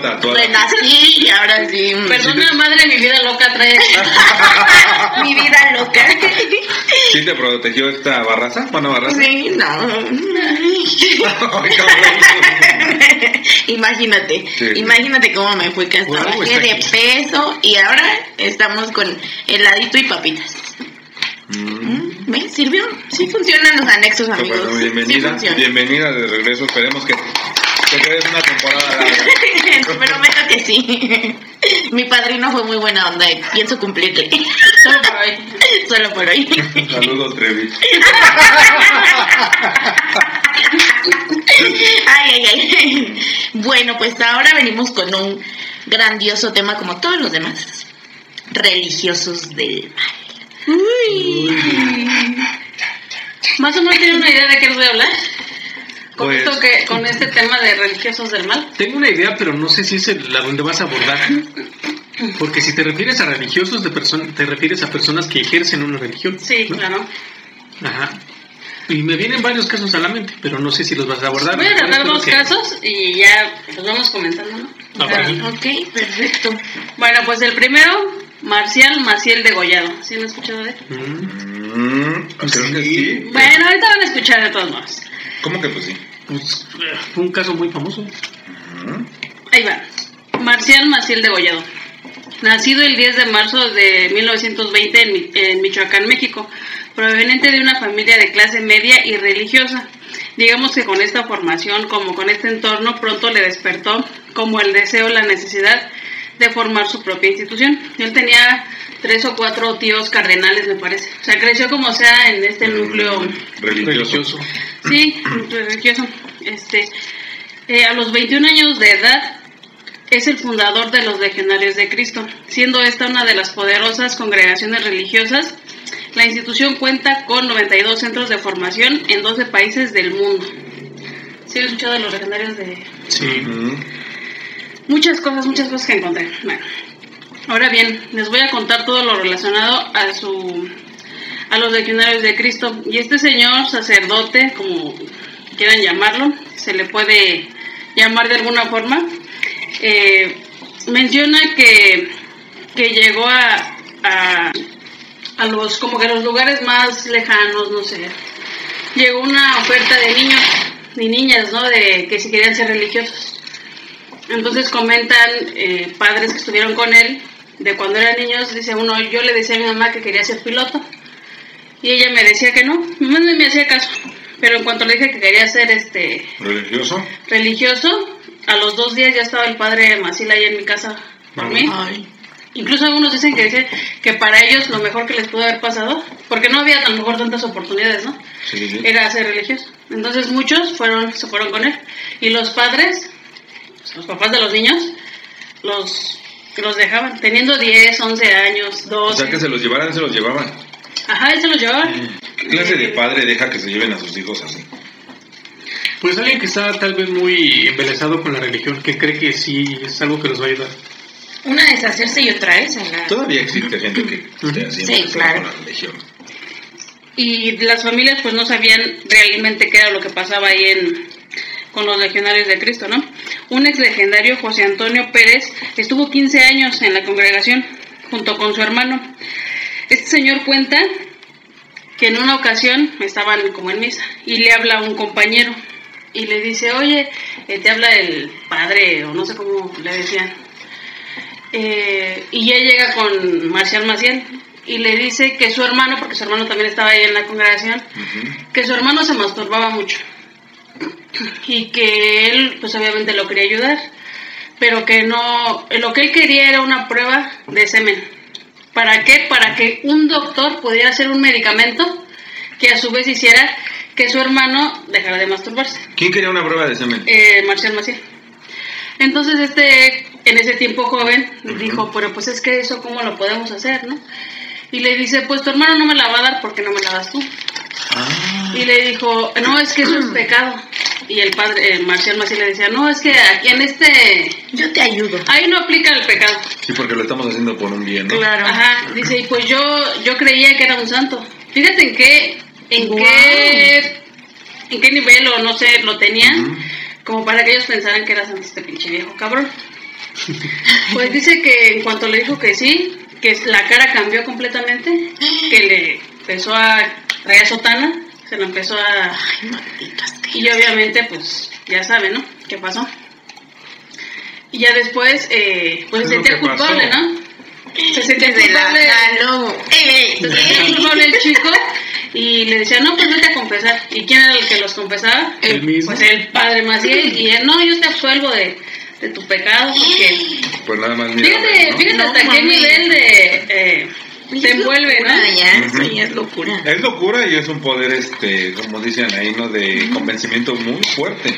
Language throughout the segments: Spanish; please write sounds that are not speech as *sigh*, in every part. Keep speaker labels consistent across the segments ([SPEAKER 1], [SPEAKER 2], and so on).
[SPEAKER 1] tatuada.
[SPEAKER 2] Renací y ahora sí.
[SPEAKER 3] Perdona, madre, mi vida loca trae. *laughs*
[SPEAKER 2] mi vida loca.
[SPEAKER 1] ¿Sí te protegió esta barraza? Bueno, barraza.
[SPEAKER 2] Sí, no. Imagínate,
[SPEAKER 1] Sí.
[SPEAKER 2] imagínate cómo me fui que hasta bajé
[SPEAKER 4] está
[SPEAKER 2] de
[SPEAKER 4] aquí.
[SPEAKER 2] peso y ahora estamos con heladito y papitas.
[SPEAKER 1] Mm.
[SPEAKER 2] Mm, ¿Ves? ¿Sirvió? Sí funcionan los anexos,
[SPEAKER 1] Pues,
[SPEAKER 2] amigos.
[SPEAKER 1] bueno, bienvenida, bienvenida de regreso. Esperemos que te quedes una temporada larga. *laughs* *laughs*
[SPEAKER 2] Prometo que sí. *laughs* Mi padrino fue muy buena onda y pienso cumplirle. *laughs*
[SPEAKER 3] Solo por hoy.
[SPEAKER 2] Solo por hoy.
[SPEAKER 1] Saludos, Trevi.
[SPEAKER 2] Ay, ay, ay. Bueno, pues ahora venimos con un grandioso tema como todos los demás. Religiosos del mal.
[SPEAKER 3] Más o menos tiene una idea de qué les voy a hablar. Con,
[SPEAKER 1] Pues-
[SPEAKER 3] esto que, con este tema de religiosos del mal.
[SPEAKER 4] Tengo una idea, pero no sé si es el- la donde vas a abordar. Porque si te refieres a religiosos, de te refieres a personas que ejercen una religión.
[SPEAKER 3] Sí,
[SPEAKER 4] ¿no?
[SPEAKER 3] claro.
[SPEAKER 4] Ajá. Y me vienen varios casos a la mente, pero no sé si los vas a abordar.
[SPEAKER 3] Voy a tratar
[SPEAKER 4] Espero
[SPEAKER 3] dos
[SPEAKER 4] que-
[SPEAKER 3] casos y ya los vamos comentando, ¿no? Claro.
[SPEAKER 2] Ok, perfecto.
[SPEAKER 3] Bueno, pues el primero, Marcial Maciel Degollado. ¿Sí lo han escuchado de él?
[SPEAKER 4] Mm,
[SPEAKER 1] Mm, creo que sí.
[SPEAKER 3] Bueno, ahorita van a escuchar de todos modos.
[SPEAKER 1] ¿Cómo que pues sí?
[SPEAKER 4] Pues, fue un caso muy famoso.
[SPEAKER 3] Ahí va. Marcial Maciel Degollado. Nacido el 10 de marzo de 1920 en, Mi- en Michoacán, México. Proveniente de una familia de clase media y religiosa. Digamos que con esta formación, como con este entorno, pronto le despertó como el deseo, la necesidad de formar su propia institución. Él tenía tres o cuatro tíos cardenales, me parece. O sea, creció como sea en este núcleo
[SPEAKER 1] Religioso.
[SPEAKER 3] Sí, religioso. Este, eh, a los 21 años de edad es el fundador de los Legionarios de Cristo, siendo esta una de las poderosas congregaciones religiosas. La institución cuenta con 92 centros de formación en 12 países del mundo. ¿Sí han escuchado de los Legionarios de
[SPEAKER 4] Sí.
[SPEAKER 3] Muchas cosas, muchas cosas que encontré. Bueno, ahora bien, les voy a contar todo lo relacionado a su a los legionarios de Cristo y este señor sacerdote, como quieran llamarlo, se le puede llamar de alguna forma, eh, menciona que, que llegó a, a los como que los lugares más lejanos, no sé. Llegó una oferta de niños y niñas, ¿no? De que si querían ser religiosos. Entonces comentan eh, padres que estuvieron con él, de cuando eran niños, dice uno, yo le decía a mi mamá que quería ser piloto. Y ella me decía que no, mi mamá no me hacía caso. Pero en cuanto le dije que quería ser este
[SPEAKER 1] Religioso.
[SPEAKER 3] religioso, a los dos días ya estaba el padre Maciel ahí en mi casa por mí.
[SPEAKER 2] Ay.
[SPEAKER 3] Incluso algunos dicen que dicen que para ellos lo mejor que les pudo haber pasado, porque no había a lo mejor tantas oportunidades, ¿no?
[SPEAKER 1] Sí, sí.
[SPEAKER 3] Era ser religioso. Entonces muchos fueron, se fueron con él. Y los padres, los papás de los niños, los, los dejaban, teniendo 10, 11 años, 12.
[SPEAKER 1] O sea que se los llevaran, se los llevaban.
[SPEAKER 3] Ajá, él se los llevaba.
[SPEAKER 1] ¿Qué clase de padre deja que se lleven a sus hijos así?
[SPEAKER 4] Pues alguien que está tal vez muy embelesado con la religión, que cree que sí es algo que los va a ayudar.
[SPEAKER 2] Una deshacerse y otra es a la...
[SPEAKER 1] Todavía existe gente que esté así
[SPEAKER 2] Sí, claro.
[SPEAKER 1] con la religión.
[SPEAKER 3] Y las familias pues no sabían realmente qué era lo que pasaba ahí en, con los legionarios de Cristo, ¿no? Un ex legendario, José Antonio Pérez, estuvo 15 años en la congregación junto con su hermano. Este señor cuenta que en una ocasión estaban como en misa y le habla a un compañero y le dice, oye, eh, te habla el padre o no sé cómo le decían. Eh, y ya llega con Marcial Maciel y le dice que su hermano, porque su hermano también estaba ahí en la congregación, que su hermano se masturbaba mucho y que él pues obviamente lo quería ayudar, pero que no, lo que él quería era una prueba de semen. ¿Para qué? Para que un doctor pudiera hacer un medicamento que a su vez hiciera que su hermano dejara de masturbarse.
[SPEAKER 1] ¿Quién quería una prueba de semen?
[SPEAKER 3] eh, Marcial Maciel. Entonces este, en ese tiempo joven, dijo, pero pues es que eso cómo lo podemos hacer, ¿no? Y le dice, pues tu hermano no me la va a dar porque no me la das tú.
[SPEAKER 1] Ah,
[SPEAKER 3] Y le dijo, no, es que eso es pecado. Y el padre, eh, Marcial Maciel le decía, no, es que aquí en este,
[SPEAKER 2] Yo te ayudo.
[SPEAKER 3] ahí no aplica el pecado.
[SPEAKER 1] sí, porque lo estamos haciendo por un bien, ¿no?
[SPEAKER 2] Claro.
[SPEAKER 3] Ajá, dice, y pues yo, yo creía que era un santo. Fíjate en qué, en qué, en qué nivel o no sé, lo tenían, como para que ellos pensaran que era santo este pinche viejo cabrón. *laughs* Pues dice que en cuanto le dijo que sí, que la cara cambió completamente, que le empezó a traer sotana, se lo empezó a...
[SPEAKER 2] Ay, maldito.
[SPEAKER 3] Y obviamente, pues, ya saben, ¿no? ¿Qué pasó? Y ya después, eh, pues
[SPEAKER 1] ¿Qué
[SPEAKER 3] se sentía culpable,
[SPEAKER 1] pasó?
[SPEAKER 3] ¿no? Se sentía
[SPEAKER 2] la
[SPEAKER 3] culpable.
[SPEAKER 2] jaló. ¡Eh!
[SPEAKER 3] Se sentía culpable el chico y le decía, no, pues vete a confesar. ¿Y quién era el que los confesaba?
[SPEAKER 4] El mismo.
[SPEAKER 3] Pues el padre Maciel. Y él, no, yo te absuelvo de, de tu pecado porque...
[SPEAKER 1] Pues nada más mira,
[SPEAKER 3] Fíjate,
[SPEAKER 1] ¿no?
[SPEAKER 3] fíjate
[SPEAKER 2] No
[SPEAKER 3] hasta qué
[SPEAKER 2] mames.
[SPEAKER 3] nivel de... eh,
[SPEAKER 2] Es
[SPEAKER 3] te envuelve,
[SPEAKER 2] locura,
[SPEAKER 3] ¿no?
[SPEAKER 2] Ya, eso
[SPEAKER 1] Ujú.
[SPEAKER 2] ya es locura.
[SPEAKER 1] Es locura y es un poder, este, como dicen ahí, ¿no? De convencimiento muy fuerte.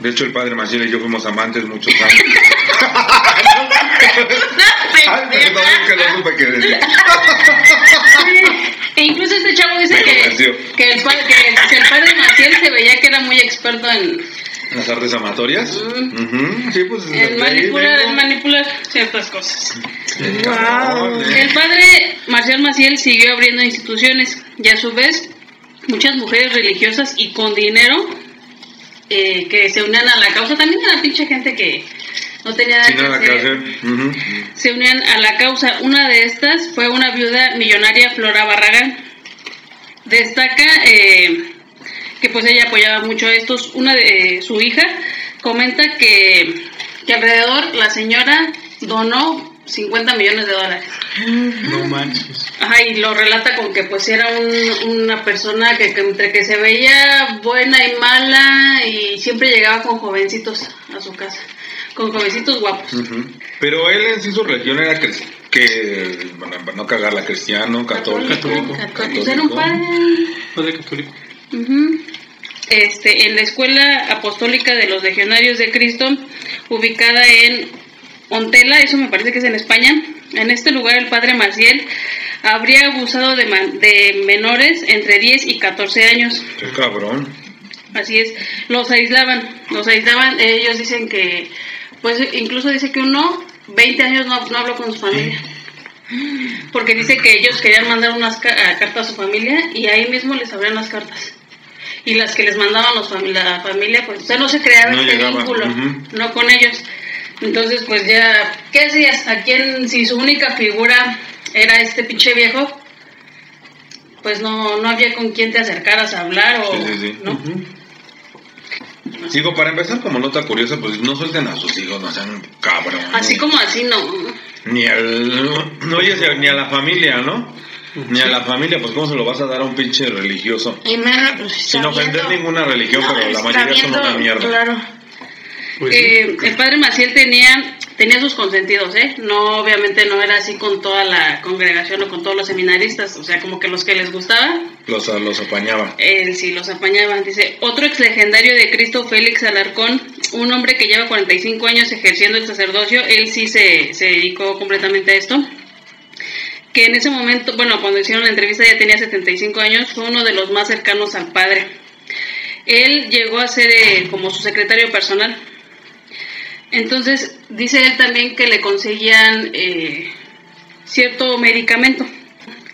[SPEAKER 1] De hecho, el padre Maciel y yo fuimos amantes muchos años. *laughs* Ay, perdón, es que no supe qué decir.
[SPEAKER 3] E incluso este chavo dice que, que, el, que el padre Maciel se veía que era muy experto en,
[SPEAKER 1] Las artes amatorias. Sí, pues. ahí
[SPEAKER 3] manipular, en manipular ciertas cosas.
[SPEAKER 2] Wow.
[SPEAKER 3] El padre Marcial Maciel siguió abriendo instituciones y a su vez muchas mujeres religiosas y con dinero eh, que se unían a la causa. También era pinche gente que no tenía nada
[SPEAKER 1] que hacer.
[SPEAKER 3] Se unían a la causa. Una de estas fue una viuda millonaria, Flora Barragán. Destaca eh, que pues ella apoyaba mucho a estos. Una de su hija comenta que, que alrededor la señora donó 50 millones de dólares.
[SPEAKER 4] No manches.
[SPEAKER 3] Ajá, y lo relata con que pues era un- una persona que, que entre que se veía buena y mala y siempre llegaba con jovencitos a su casa, con jovencitos guapos.
[SPEAKER 1] Pero él en sí su religión era que, bueno, para no cagarla, cristiano, católico.
[SPEAKER 4] Católico.
[SPEAKER 3] Pues era un padre.
[SPEAKER 4] Padre católico.
[SPEAKER 3] Ujú. Este, en la Escuela Apostólica de los Legionarios de Cristo, ubicada en Ontela, eso me parece que es en España. En este lugar el padre Maciel habría abusado de, menores entre 10 y 14 años.
[SPEAKER 1] Qué cabrón.
[SPEAKER 3] Así es, los aislaban, los aislaban, ellos dicen que, pues incluso dice que uno, 20 años no, no habló con su familia. Porque dice que ellos querían mandar unas cartas a su familia y ahí mismo les abrían las cartas. Y las que les mandaban los fami- la familia, pues o sea, no se creaba
[SPEAKER 1] No
[SPEAKER 3] este vínculo, no con ellos. Entonces, pues ya, ¿qué hacías? ¿A quién, si su única figura era este pinche viejo? Pues no, no había con quién te acercaras a hablar o...
[SPEAKER 1] Sí, sí, sí.
[SPEAKER 3] ¿no?
[SPEAKER 1] Digo, para empezar, como nota curiosa, pues no suelten a sus hijos, no sean cabrón.
[SPEAKER 3] Así como así, no.
[SPEAKER 1] Ni al. No oyes ni a la familia, ¿no? Ni a la familia, pues ¿cómo se lo vas a dar a un pinche religioso?
[SPEAKER 2] Y me- pues,
[SPEAKER 1] Sin ofender
[SPEAKER 2] viendo-
[SPEAKER 1] ninguna religión,
[SPEAKER 2] No,
[SPEAKER 1] pero la
[SPEAKER 2] está
[SPEAKER 1] mayoría son una mierda.
[SPEAKER 2] Claro.
[SPEAKER 4] Pues sí.
[SPEAKER 3] Eh, el padre Maciel tenía, tenía sus consentidos, ¿eh? No, obviamente no era así con toda la congregación o con todos los seminaristas, o sea, como que los que les gustaba,
[SPEAKER 1] Los, los apañaba.
[SPEAKER 3] él sí los apañaba. Dice, otro ex legendario de Cristo, Félix Alarcón, un hombre que lleva 45 años ejerciendo el sacerdocio, él sí se, se dedicó completamente a esto. Que en ese momento, bueno, cuando hicieron la entrevista ya tenía 75 años, fue uno de los más cercanos al padre. Él llegó a ser eh, como su secretario personal. Entonces, dice él también que le conseguían eh, cierto medicamento,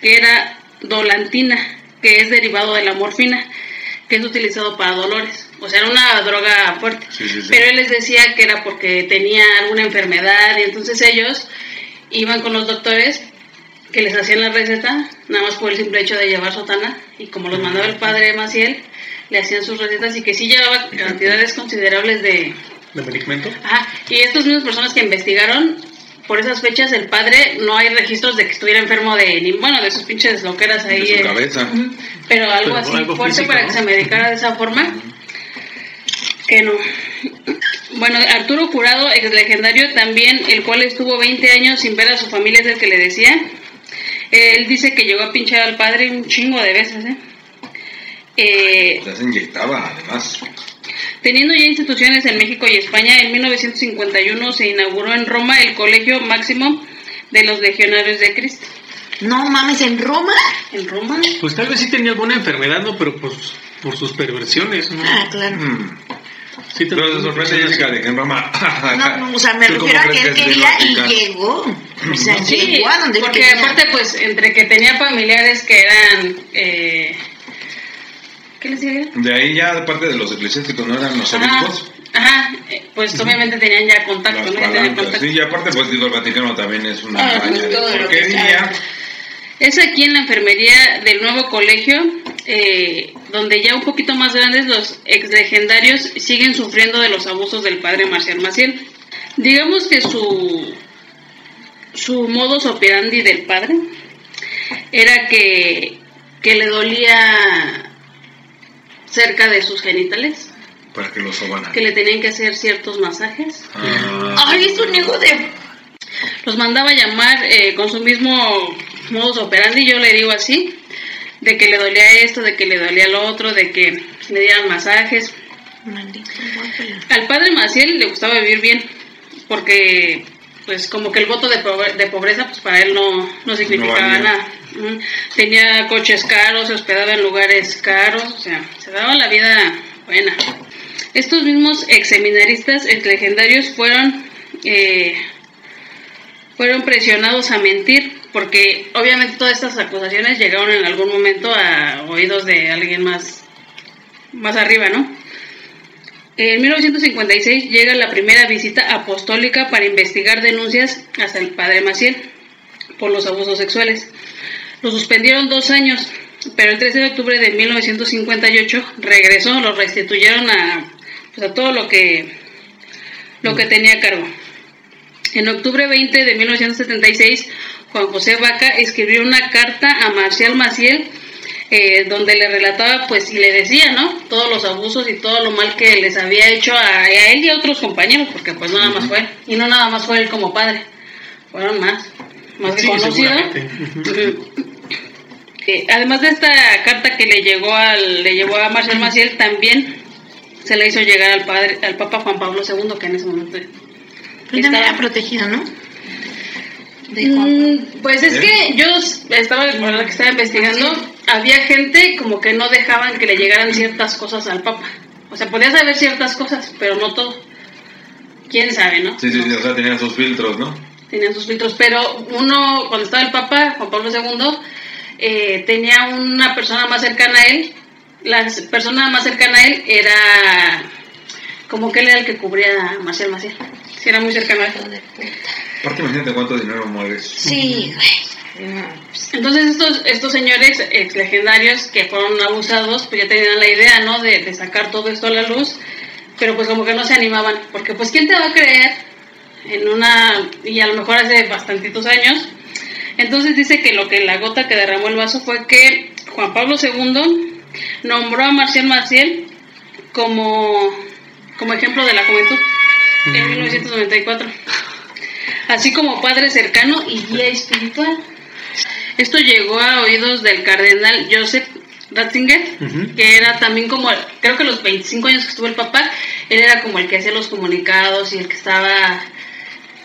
[SPEAKER 3] que era dolantina, que es derivado de la morfina, que es utilizado para dolores. O sea, era una droga fuerte.
[SPEAKER 1] Sí, sí, sí.
[SPEAKER 3] Pero él les decía que era porque tenía alguna enfermedad y entonces ellos iban con los doctores que les hacían la receta, nada más por el simple hecho de llevar sotana, y como los mandaba el padre Maciel, le hacían sus recetas y que sí llevaba cantidades considerables de,
[SPEAKER 4] ¿De medicamento?
[SPEAKER 3] Ah, y estas mismas personas que investigaron, por esas fechas el padre no hay registros de que estuviera enfermo de ni bueno de sus pinches loqueras ahí.
[SPEAKER 1] De su cabeza.
[SPEAKER 3] Pero algo
[SPEAKER 4] Pero
[SPEAKER 3] así
[SPEAKER 4] algo
[SPEAKER 3] fuerte
[SPEAKER 4] físico,
[SPEAKER 3] para
[SPEAKER 4] ¿no?
[SPEAKER 3] que se medicara de esa forma. Que no. Bueno, Arturo Jurado, ex legendario también, el cual estuvo 20 años sin ver a su familia, es el que le decía. Él dice que llegó a pinchar al padre un chingo de veces, ¿eh? Eh,
[SPEAKER 1] Ya se inyectaba, además.
[SPEAKER 3] Teniendo ya instituciones en México y España, en 1951 se inauguró en Roma el Colegio Máximo de los Legionarios de Cristo.
[SPEAKER 2] No mames, en Roma.
[SPEAKER 3] ¿En Roma?
[SPEAKER 4] Pues tal vez sí tenía alguna enfermedad, ¿no? Pero pues por sus perversiones, ¿no?
[SPEAKER 2] Ah, claro.
[SPEAKER 1] Mm.
[SPEAKER 4] Sí, te-
[SPEAKER 1] Pero se sorprende Jessica de que en Roma.
[SPEAKER 2] No, no, o sea, me
[SPEAKER 1] ¿Tú cómo
[SPEAKER 2] refiero a que él quería y llegó. O sea,
[SPEAKER 3] Sí,
[SPEAKER 2] llegó a donde
[SPEAKER 3] porque
[SPEAKER 2] quería.
[SPEAKER 3] aparte, pues, entre que tenía familiares que eran... Eh, ¿Qué les diría?
[SPEAKER 1] De ahí ya, aparte de los eclesiásticos, ¿no eran los obispos?
[SPEAKER 3] ajá, eh, pues obviamente tenían ya contacto,
[SPEAKER 1] Las
[SPEAKER 3] ¿no? Tenían contacto.
[SPEAKER 1] Sí, y aparte, pues digo, el Vaticano también es una
[SPEAKER 2] Ah,
[SPEAKER 1] de porquería.
[SPEAKER 3] Es aquí en la enfermería del nuevo colegio, eh, donde ya un poquito más grandes los ex legendarios siguen sufriendo de los abusos del padre Marcial Maciel. Digamos que su, su modus operandi del padre era que, que le dolía cerca de sus genitales,
[SPEAKER 1] Para que lo sobaran.
[SPEAKER 3] que le tenían que hacer ciertos masajes.
[SPEAKER 1] Ah,
[SPEAKER 2] Ay, es un hijo de.
[SPEAKER 3] Los mandaba a llamar eh, con su mismo modus operandi, yo le digo así, de que le dolía esto, de que le dolía lo otro, de que le dieran masajes.
[SPEAKER 2] Maldito.
[SPEAKER 3] Al padre Maciel le gustaba vivir bien, porque pues como que el voto de, pobre- de pobreza pues para él no, no significaba nada. Tenía coches caros, se hospedaba en lugares caros, o sea, se daba la vida buena. Estos mismos ex seminaristas, ex legendarios, fueron, eh, fueron presionados a mentir, porque obviamente todas estas acusaciones llegaron en algún momento a oídos de alguien más, más arriba, ¿no? En 1956 llega la primera visita apostólica para investigar denuncias hasta el padre Maciel por los abusos sexuales. Lo suspendieron dos años, pero el 13 de octubre de 1958 regresó, lo restituyeron a, pues, a todo lo que, lo que tenía a cargo. En octubre 20 de 1976, Juan José Vaca escribió una carta a Marcial Maciel eh, donde le relataba pues y le decía, ¿no? Todos los abusos y todo lo mal que les había hecho a, a él y a otros compañeros, porque pues nada más fue él. Y no nada más fue él como padre, fueron más, más
[SPEAKER 4] Sí.
[SPEAKER 3] Eh, *laughs* además de esta carta que le llegó al, le llevó a Marcel Maciel, también se le hizo llegar al padre, al Papa Juan Pablo II, que en ese momento estaba-
[SPEAKER 2] era protegido, ¿no? De Juan
[SPEAKER 3] Mm, pues es
[SPEAKER 1] ¿Eh?
[SPEAKER 3] que yo estaba, por la que estaba investigando, había gente como que no dejaban que le llegaran ciertas cosas al Papa. O sea, podía saber ciertas cosas, pero no todo. Quién sabe, ¿no?
[SPEAKER 1] Sí, sí, sí, o sea, tenían sus filtros, ¿no?
[SPEAKER 3] Tenían sus filtros, pero uno, cuando estaba el Papa, Juan Pablo II, eh, tenía una persona más cercana a él. La persona más cercana a él era como que él era el que cubría a Marcel Maciel. Sí, era muy cercano a
[SPEAKER 2] puta.
[SPEAKER 1] Aparte, imagínate cuánto dinero mueves.
[SPEAKER 2] Sí, güey.
[SPEAKER 3] Entonces estos, estos señores ex legendarios que fueron abusados, pues ya tenían la idea, ¿no? De, de sacar todo esto a la luz, pero pues como que no se animaban, porque pues ¿quién te va a creer en una, y a lo mejor hace bastantitos años? Entonces dice que lo que la gota que derramó el vaso fue que Juan Pablo II nombró a Marcial Maciel como, como ejemplo de la juventud en 1994 así como padre cercano y guía espiritual. Esto llegó a oídos del cardenal Joseph Ratzinger, que era también como, creo que los 25 años que estuvo el papá, él era como el que hacía los comunicados y el que estaba,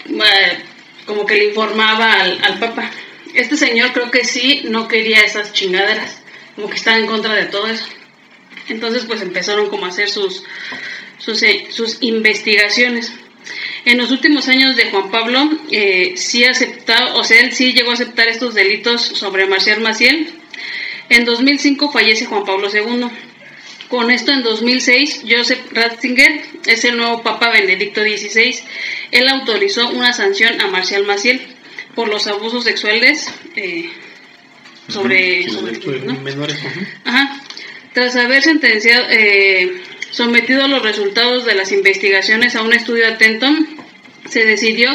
[SPEAKER 3] eh, como que le informaba al, al papa. Este señor creo que sí no quería esas chingaderas, como que estaba en contra de todo eso. Entonces pues empezaron como a hacer sus, sus, eh, sus investigaciones. En los últimos años de Juan Pablo, eh, sí aceptado, o sea, él sí llegó a aceptar estos delitos sobre Marcial Maciel. En 2005 fallece Juan Pablo II. Con esto, en 2006, Joseph Ratzinger es el nuevo Papa Benedicto XVI. Él autorizó una sanción a Marcial Maciel por los abusos sexuales eh, sobre, sobre ¿no?
[SPEAKER 4] menores.
[SPEAKER 3] Ajá. Tras haber sentenciado, eh, sometido los resultados de las investigaciones a un estudio atento, se decidió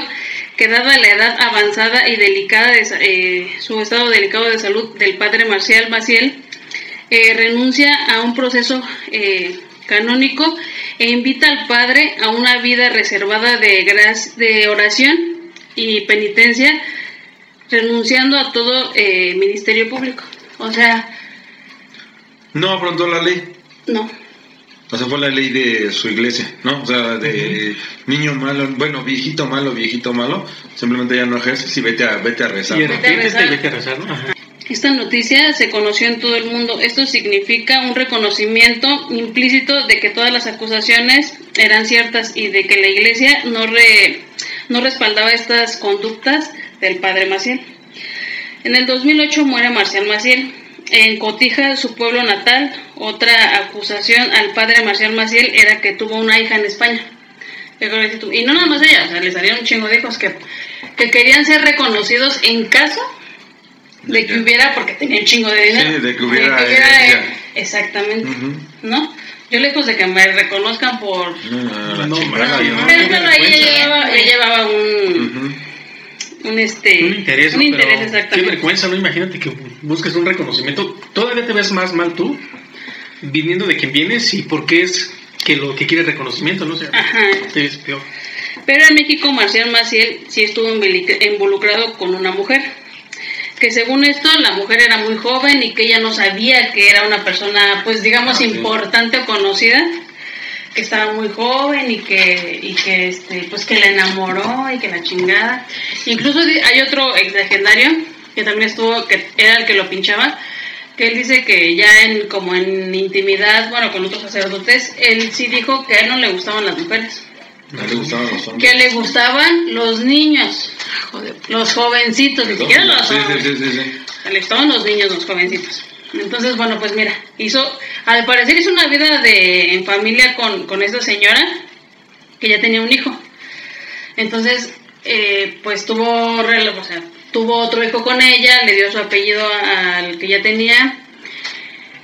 [SPEAKER 3] que dada la edad avanzada y delicada de eh, su estado delicado de salud del padre Marcial Maciel, eh, renuncia a un proceso eh, canónico e invita al padre a una vida reservada de, de oración y penitencia, renunciando a todo eh, ministerio público. O sea,
[SPEAKER 1] No afrontó la ley.
[SPEAKER 3] No.
[SPEAKER 1] O sea, fue la ley de su iglesia, ¿no? O sea, de niño malo, bueno, viejito malo, viejito malo, simplemente ya no ejerces y vete a, vete a rezar.
[SPEAKER 4] Y
[SPEAKER 1] ¿no?
[SPEAKER 4] arrepiéntete y vete a rezar, ¿no? Ajá.
[SPEAKER 3] Esta noticia se conoció en todo el mundo. Esto significa un reconocimiento implícito de que todas las acusaciones eran ciertas y de que la iglesia no, re- no respaldaba estas conductas del padre Maciel. En el 2008 muere Marcial Maciel. En Cotija, su pueblo natal, otra acusación al padre Marcial Maciel era que tuvo una hija en España. Y no nada más ella, o sea, le salieron un chingo de hijos que, que querían ser reconocidos en caso de que hubiera, porque tenía un chingo de dinero.
[SPEAKER 1] Sí, de que hubiera
[SPEAKER 3] eh, exactamente. ¿no? Yo lejos de que me reconozcan por...
[SPEAKER 1] No, no,
[SPEAKER 4] no, no.
[SPEAKER 3] Un, este...
[SPEAKER 4] Un interés,
[SPEAKER 3] un
[SPEAKER 4] ¿no?
[SPEAKER 3] interés,
[SPEAKER 4] Pero
[SPEAKER 3] exactamente.
[SPEAKER 4] Qué vergüenza, ¿no? Imagínate que busques un reconocimiento. Todavía te ves más mal tú, viniendo de quien vienes y porque es que lo que quiere reconocimiento, ¿no? O sea,
[SPEAKER 3] Ajá.
[SPEAKER 4] te ves peor.
[SPEAKER 3] Pero en México Marcial Maciel sí estuvo involucrado con una mujer. Que según esto la mujer era muy joven y que ella no sabía que era una persona, pues digamos,
[SPEAKER 1] Ah, sí.
[SPEAKER 3] importante o conocida. Que estaba muy joven y que, y que este, pues que la enamoró y que la chingada. Incluso hay otro ex legendario que también estuvo, que era el que lo pinchaba, que él dice que ya en como en intimidad, bueno, con otros sacerdotes, él sí dijo que a él no le gustaban las mujeres
[SPEAKER 1] No le gustaban los hombres.
[SPEAKER 3] que le gustaban los niños, los jovencitos, ni siquiera los hombres.
[SPEAKER 1] sí, sí, sí.
[SPEAKER 3] Le gustaban los niños, los jovencitos. Entonces, bueno, pues mira, hizo, al parecer hizo una vida de en familia con, con esta señora que ya tenía un hijo. Entonces, eh, pues tuvo, rel- o sea, tuvo otro hijo con ella, le dio su apellido al que ya tenía.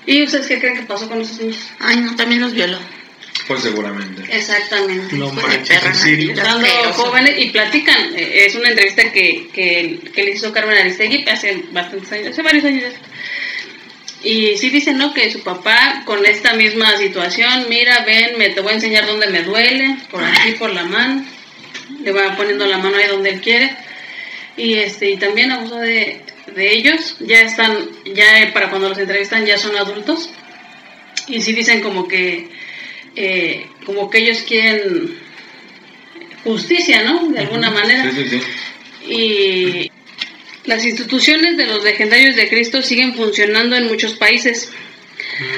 [SPEAKER 3] ¿Y ustedes qué creen que pasó con esos niños?
[SPEAKER 2] Ay, no, también los violó.
[SPEAKER 1] Pues seguramente.
[SPEAKER 3] Exactamente.
[SPEAKER 4] No
[SPEAKER 2] de
[SPEAKER 4] manches,
[SPEAKER 2] asqueroso.
[SPEAKER 3] jóvenes y platican. Eh, Es una entrevista que, que, que le hizo Carmen Aristegui hace bastantes años, hace varios años. Y sí dicen, ¿no? Que su papá con esta misma situación, mira, ven, me te voy a enseñar dónde me duele, por aquí, por la mano. Le va poniendo la mano ahí donde él quiere. Y este y también abusó de, de ellos. Ya están, ya para cuando los entrevistan ya son adultos. Y sí dicen como que, eh, como que ellos quieren justicia, ¿no? De alguna manera.
[SPEAKER 1] Sí, sí, sí.
[SPEAKER 3] Y las instituciones de los legendarios de Cristo siguen funcionando en muchos países.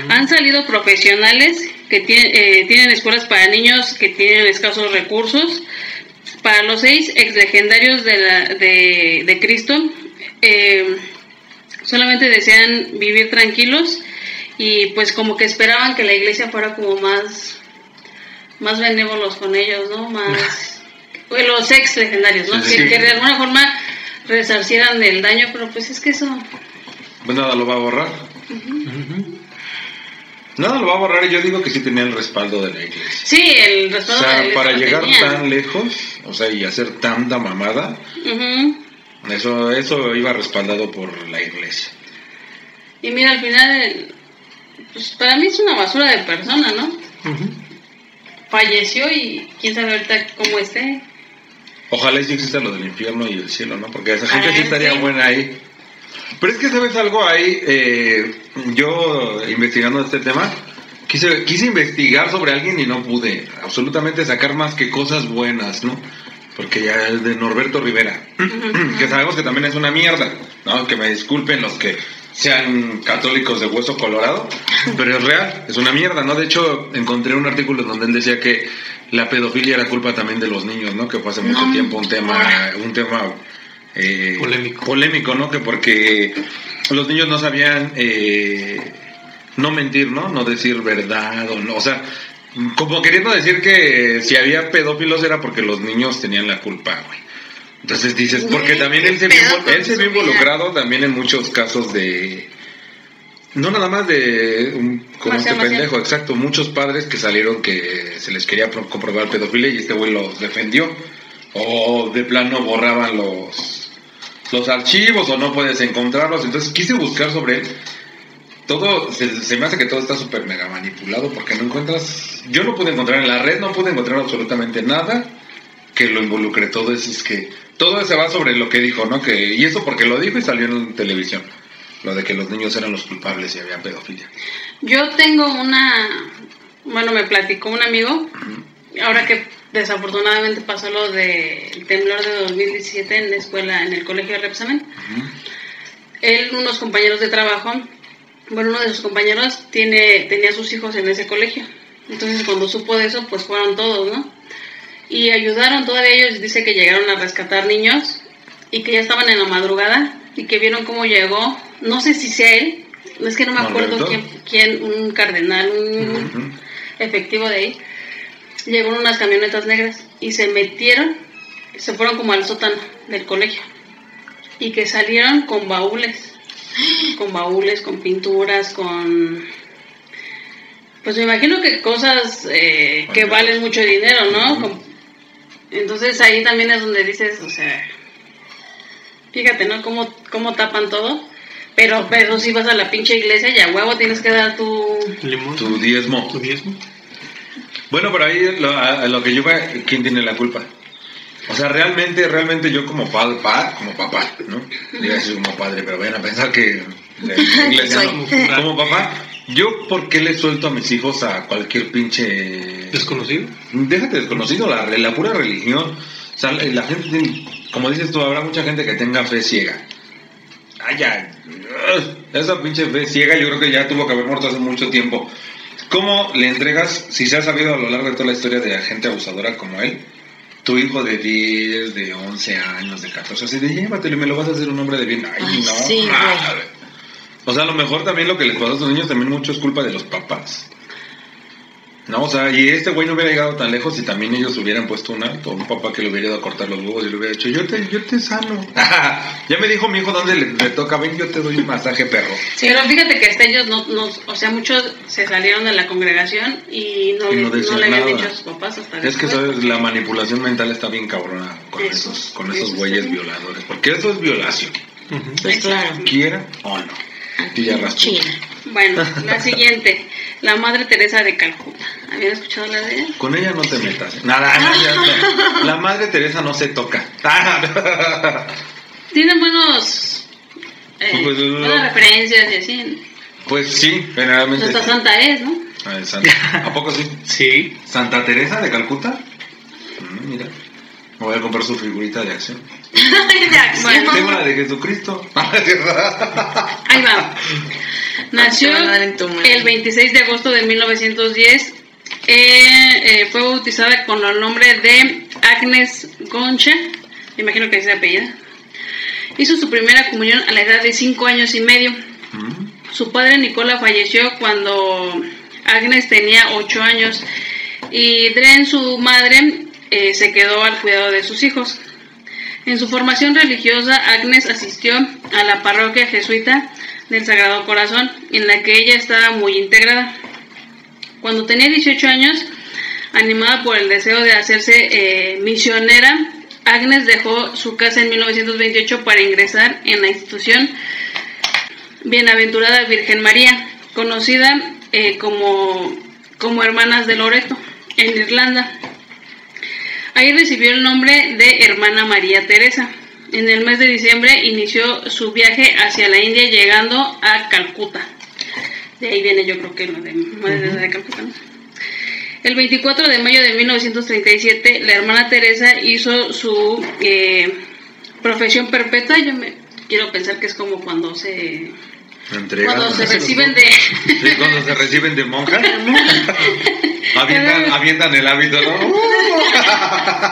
[SPEAKER 3] Han salido profesionales que tienen, eh, tienen escuelas para niños que tienen escasos recursos. Para los seis ex legendarios de, la, de, de Cristo, eh, solamente desean vivir tranquilos y pues como que esperaban que la iglesia fuera como más, más benévolos con ellos, ¿no? Más... *laughs* los ex legendarios, ¿no?
[SPEAKER 1] Sí, sí,
[SPEAKER 3] que,
[SPEAKER 1] sí.
[SPEAKER 3] que de alguna forma resarcieran del daño, pero pues es que eso...
[SPEAKER 1] Pues nada lo va a borrar. Nada lo va a borrar y yo digo que sí tenía el respaldo de la iglesia.
[SPEAKER 3] Sí, el
[SPEAKER 1] O
[SPEAKER 3] respaldo de la
[SPEAKER 1] sea,
[SPEAKER 3] iglesia
[SPEAKER 1] para llegar
[SPEAKER 3] tenía.
[SPEAKER 1] tan lejos, o sea, y hacer tanta mamada, eso, eso iba respaldado por la iglesia.
[SPEAKER 3] Y mira, al final, pues para mí es una basura de persona, ¿no? Falleció y quién sabe ahorita cómo esté.
[SPEAKER 1] Ojalá sí exista lo del infierno y el cielo, ¿no? Porque esa gente sí estaría
[SPEAKER 3] sí.
[SPEAKER 1] buena ahí. Pero es que, ¿sabes algo ahí? Eh, yo, investigando este tema, quise, quise investigar sobre alguien y no pude absolutamente sacar más que cosas buenas, ¿no? Porque ya es de Norberto Rivera, que sabemos que también es una mierda, ¿no? Que me disculpen los que sean católicos de hueso colorado, pero es real, es una mierda, ¿no? De hecho, encontré un artículo donde él decía que la pedofilia era culpa también de los niños, ¿no? Que fue hace mucho
[SPEAKER 3] No.
[SPEAKER 1] tiempo un tema, un tema eh,
[SPEAKER 4] Polémico.
[SPEAKER 1] polémico, ¿no? Que porque los niños no sabían eh, no mentir, ¿no? No decir verdad, o, no, o sea, como queriendo decir que si había pedófilos era porque los niños tenían la culpa, güey. Entonces dices, porque también él se, vio, él se vio involucrado también en muchos casos de... No nada más de un, como este pendejo, exacto, muchos padres que salieron que se les quería pro- comprobar pedofilia y este güey los defendió. O de plano borraban los, los archivos o no puedes encontrarlos. Entonces quise buscar sobre él. Todo, se, se me hace que todo está súper mega manipulado porque no encuentras, yo no pude encontrar en la red, no pude encontrar absolutamente nada que lo involucre. Todo eso es que, todo se va sobre lo que dijo, ¿no? Que, y eso porque lo dijo y salió en televisión. Lo de que los niños eran los culpables y había pedofilia.
[SPEAKER 3] Yo tengo una, bueno, me platicó un amigo, ahora que desafortunadamente pasó lo del temblor de 2017 en la escuela, en el colegio de Repsamen. Él, unos compañeros de trabajo, bueno, uno de sus compañeros tiene, tenía sus hijos en ese colegio. Entonces cuando supo de eso, pues fueron todos, ¿no? Y ayudaron todavía ellos, dice que llegaron a rescatar niños y que ya estaban en la madrugada y que vieron cómo llegó, no sé si sea él, es que no me acuerdo quién, quién, un cardenal, un efectivo de ahí, llegó en unas camionetas negras y se metieron, se fueron como al sótano del colegio y que salieron con baúles, con baúles, con pinturas, con... Pues me imagino que cosas eh, que valen mucho dinero, ¿no? Con- Entonces ahí también es donde dices, o sea, fíjate, ¿no? Cómo, cómo tapan todo. Pero, pero si vas a la pinche iglesia y a huevo tienes que dar tu...
[SPEAKER 4] Limón.
[SPEAKER 1] Tu diezmo.
[SPEAKER 4] ¿Tu diezmo?
[SPEAKER 1] Bueno, pero ahí lo, a, a lo que yo veo, ¿quién tiene la culpa? O sea, realmente, realmente yo como padre, pa- como papá, ¿no? Digo así como padre, pero vayan a pensar que iglesia, ¿no? *laughs* Como papá, yo por qué le suelto a mis hijos a cualquier pinche
[SPEAKER 4] ¿Desconocido?
[SPEAKER 1] déjate desconocido la, la pura religión o sea, la, la gente tiene- como dices tú habrá mucha gente que tenga fe ciega ay ya esa pinche fe ciega yo creo que ya tuvo que haber muerto hace mucho tiempo ¿cómo le entregas si se ha sabido a lo largo de toda la historia de gente abusadora como él tu hijo de 10, de 11 años, de 14, así de llévatelo y me lo vas a hacer un hombre de bien. Ay,
[SPEAKER 2] Ay,
[SPEAKER 1] no,
[SPEAKER 2] sí.
[SPEAKER 1] O sea, a lo mejor también lo que les pasó a estos niños también mucho es culpa de los papás. No, o sea, y este güey no hubiera llegado tan lejos si también ellos hubieran puesto un alto. Un papá que le hubiera ido a cortar los huevos y le hubiera dicho, yo te, yo te sano. *laughs* ya me dijo mi hijo dónde le, le toca, ven, yo te doy un masaje, perro.
[SPEAKER 3] Pero fíjate que hasta ellos no, no, o sea, muchos se salieron de la congregación y no,
[SPEAKER 1] Y
[SPEAKER 3] le,
[SPEAKER 1] no
[SPEAKER 3] no le habían
[SPEAKER 1] nada.
[SPEAKER 3] dicho a sus papás hasta
[SPEAKER 1] Es que sabes, la manipulación mental está bien cabrona con
[SPEAKER 3] Eso,
[SPEAKER 1] esos, con
[SPEAKER 3] eso
[SPEAKER 1] esos güeyes violadores. Porque eso es violación.
[SPEAKER 2] Pues claro.
[SPEAKER 1] Quiera o no. Y ya raspó.
[SPEAKER 2] China.
[SPEAKER 3] Bueno, la siguiente, la Madre Teresa de Calcuta. ¿Habían escuchado la de ella?
[SPEAKER 1] Con ella no te metas. Nada, no, ya no. *laughs* La madre Teresa no se toca. *laughs*
[SPEAKER 3] Tiene buenos, eh,
[SPEAKER 1] Pues, eh,
[SPEAKER 3] buenas referencias y así.
[SPEAKER 1] Pues sí, generalmente. Sí.
[SPEAKER 3] santa es, ¿no?
[SPEAKER 1] Ah, Santa. ¿A poco sí?
[SPEAKER 4] Sí.
[SPEAKER 1] ¿Santa Teresa de Calcuta? Mm, mira. Me voy a comprar su figurita de acción. *laughs*
[SPEAKER 2] De acción.
[SPEAKER 1] La de Jesucristo. *laughs*
[SPEAKER 3] Ahí va. Nació el 26 de agosto de 1910. Eh, eh, fue bautizada con el nombre de Agnes Concha. Me imagino que es apellida. Hizo su primera comunión a la edad de 5 años y medio.
[SPEAKER 1] Mm,
[SPEAKER 3] Su padre Nicola falleció cuando Agnes tenía 8 años y Dren, su madre, eh, se quedó al cuidado de sus hijos. En su formación religiosa, Agnes asistió a la parroquia jesuita del Sagrado Corazón, en la que ella estaba muy integrada. Cuando tenía 18 años, animada por el deseo de hacerse eh, misionera, Agnes dejó su casa en 1928 para ingresar en la institución Bienaventurada Virgen María, conocida eh, como, como Hermanas de Loreto, en Irlanda. Ahí recibió el nombre de Hermana María Teresa. En el mes de diciembre inició su viaje hacia la India llegando a Calcuta. De ahí viene yo creo que lo de Madre de Calcuta. ¿no? El 24 de mayo de 1937 la hermana Teresa hizo su eh, profesión perpetua. Yo me quiero pensar que es como cuando se. Cuando se reciben de
[SPEAKER 1] Sí, cuando se reciben de monjas. *laughs* avientan, avientan el hábito, ¿no? *laughs*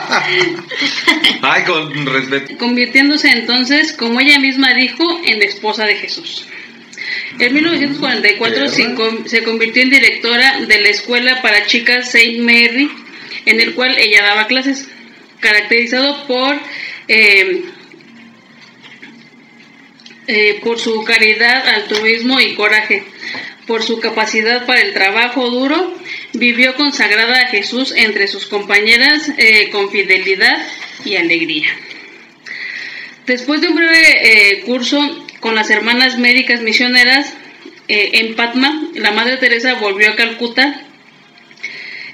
[SPEAKER 1] *laughs* Ay, con respeto.
[SPEAKER 3] convirtiéndose entonces, como ella misma dijo, en esposa de Jesús. En 1944 se, con- se convirtió en directora de la escuela para chicas Saint Mary, en el cual ella daba clases, caracterizado por eh, eh, por su caridad, altruismo y coraje, por su capacidad para el trabajo duro, vivió consagrada a Jesús entre sus compañeras eh, con fidelidad y alegría. Después de un breve eh, curso con las hermanas médicas misioneras en Patma, la Madre Teresa volvió a Calcuta,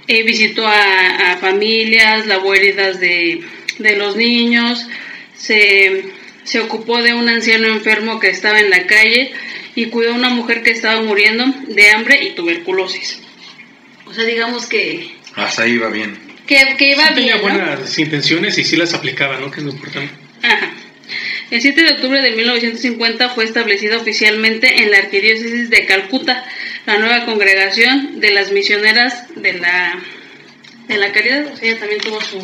[SPEAKER 3] visitó a, a familias, heridas de, de los niños, se se ocupó de un anciano enfermo que estaba en la calle y cuidó a una mujer que estaba muriendo de hambre y tuberculosis. O sea, digamos que,
[SPEAKER 1] Hasta ahí va bien.
[SPEAKER 3] que, que iba
[SPEAKER 4] Sí tenía
[SPEAKER 3] bien, ¿no?
[SPEAKER 4] buenas intenciones y sí las aplicaba, ¿no? Que es lo importante.
[SPEAKER 3] Ajá. El 7 de octubre de 1950 fue establecida oficialmente en la Arquidiócesis de Calcuta la nueva congregación de las misioneras de la, de la caridad. O sea, ella también tuvo su,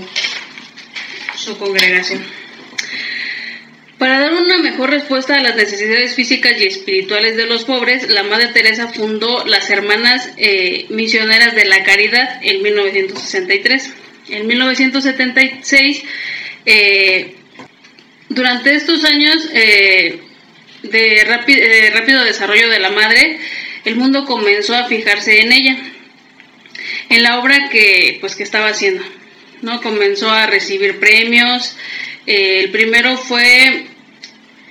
[SPEAKER 3] su congregación. Para dar una mejor respuesta a las necesidades físicas y espirituales de los pobres, la Madre Teresa fundó las Hermanas eh, Misioneras de la Caridad en 1963. En 1976, eh, durante estos años eh, de rápi- eh, rápido desarrollo de la Madre, el mundo comenzó a fijarse en ella, en la obra que, pues, que estaba haciendo. ¿no? Comenzó a recibir premios. el primero fue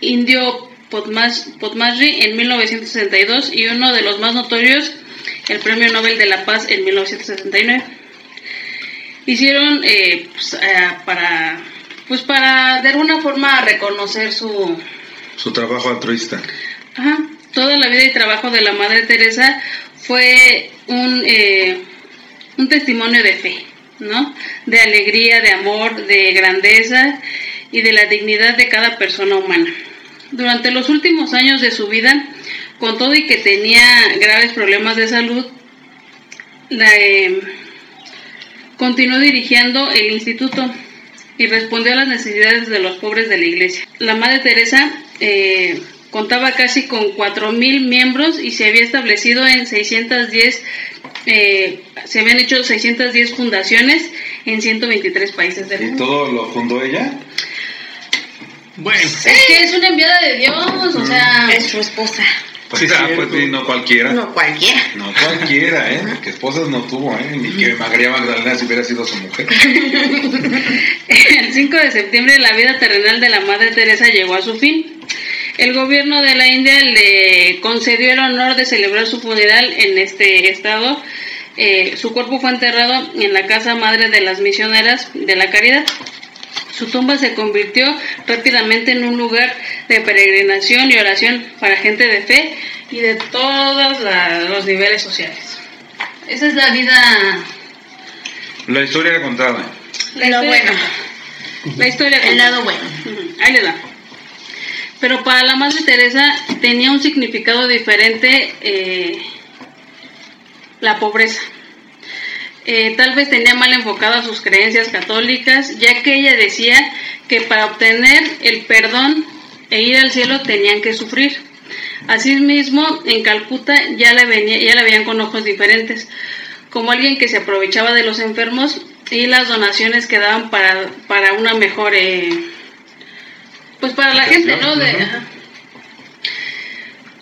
[SPEAKER 3] Indio Potmas- Potmasri en 1962 y uno de los más notorios, el Premio Nobel de la Paz en 1969. Hicieron eh, pues, eh, para, pues para de alguna forma reconocer su,
[SPEAKER 1] Su trabajo altruista.
[SPEAKER 3] Ajá. Toda la vida y trabajo de la Madre Teresa fue un, eh, un testimonio de fe, ¿no? De alegría, de amor, de grandeza y de la dignidad de cada persona humana. Durante los últimos años de su vida, con todo y que tenía graves problemas de salud, la, eh, continuó dirigiendo el instituto y respondió a las necesidades de los pobres de la iglesia. La Madre Teresa eh, contaba casi con 4.000 miembros y se había establecido en 610, eh, se habían hecho 610 fundaciones en 123 países del
[SPEAKER 1] ¿Y
[SPEAKER 3] mundo.
[SPEAKER 1] todo lo fundó ella?
[SPEAKER 4] Bueno,
[SPEAKER 3] Es que es una enviada de Dios, o sea,
[SPEAKER 2] Es su esposa.
[SPEAKER 1] Pues,
[SPEAKER 4] Sí,
[SPEAKER 1] ah, pues sí, no cualquiera. No,
[SPEAKER 2] No cualquiera.
[SPEAKER 1] cualquiera, ¿eh? Que esposas no tuvo, ¿eh? Ni que María Magdalena si hubiera sido su mujer. *laughs*
[SPEAKER 3] El 5 de septiembre la vida terrenal de la Madre Teresa llegó a su fin. El gobierno de la India le concedió el honor de celebrar su funeral en este estado. Eh, su cuerpo fue enterrado en la casa madre de las misioneras de la caridad. Su tumba se convirtió rápidamente en un lugar de peregrinación y oración para gente de fe y de todos la- los niveles sociales. Esa es la vida.
[SPEAKER 1] La historia contada.
[SPEAKER 3] La
[SPEAKER 2] Lo
[SPEAKER 3] historia-
[SPEAKER 2] bueno.
[SPEAKER 3] La historia.
[SPEAKER 2] El lado bueno.
[SPEAKER 3] Ahí le da. Pero para la Madre Teresa tenía un significado diferente eh, la pobreza. Eh, tal vez tenía mal enfocadas sus creencias católicas, ya que ella decía que para obtener el perdón e ir al cielo tenían que sufrir. Asimismo, en Calcuta ya la, venía, ya la veían con ojos diferentes, como alguien que se aprovechaba de los enfermos y las donaciones que daban para, para una mejor, eh, pues para la gente, ¿no? De, ajá.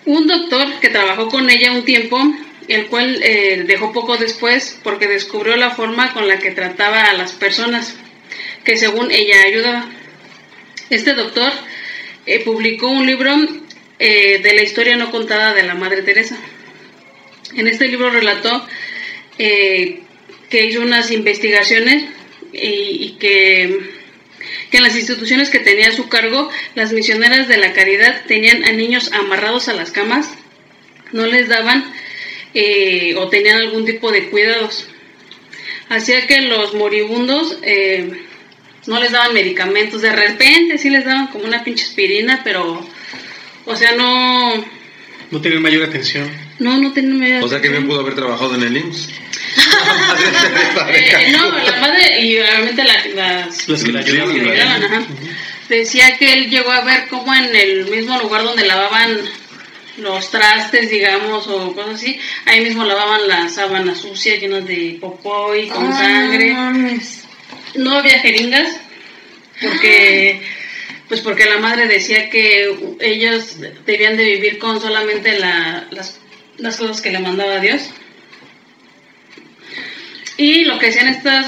[SPEAKER 3] Un doctor que trabajó con ella un tiempo, el cual eh, dejó poco después porque descubrió la forma con la que trataba a las personas, que según ella ayudaba. Este doctor eh, publicó un libro eh, de la historia no contada de la Madre Teresa. En este libro relató que hizo unas investigaciones y, y que, que en las instituciones que tenía a su cargo, las misioneras de la caridad tenían a niños amarrados a las camas, no les daban eh, o tenían algún tipo de cuidados. Hacía que los moribundos eh, no les daban medicamentos, de repente sí les daban como una pinche aspirina, pero, o sea, no,
[SPEAKER 4] no tener mayor atención.
[SPEAKER 3] no, no tenían medicamentos.
[SPEAKER 1] O sea que bien pudo haber trabajado en el IMSS. *laughs*
[SPEAKER 3] Eh, no, la madre y obviamente la- las
[SPEAKER 4] Las que la
[SPEAKER 1] Sí,
[SPEAKER 4] ayudaban.
[SPEAKER 3] decía que él llegó a ver cómo en el mismo lugar donde lavaban los trastes, digamos, o cosas así, ahí mismo lavaban las sábanas sucias llenas de popó y con
[SPEAKER 2] Ah,
[SPEAKER 3] sangre.
[SPEAKER 2] no mames.
[SPEAKER 3] No había jeringas porque pues porque la madre decía que ellos debían de vivir con solamente la- las, las cosas que le mandaba Dios. Y lo que hacían estas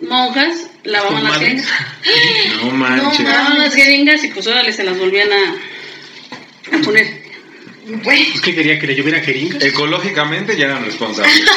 [SPEAKER 3] monjas, lavaban las jeringas. *laughs*
[SPEAKER 1] No manches.
[SPEAKER 2] No,
[SPEAKER 3] Lavaban las jeringas y pues órale se las volvían a, a poner.
[SPEAKER 4] Que quería que le llovieran jeringas.
[SPEAKER 1] Ecológicamente ya eran responsables. *laughs*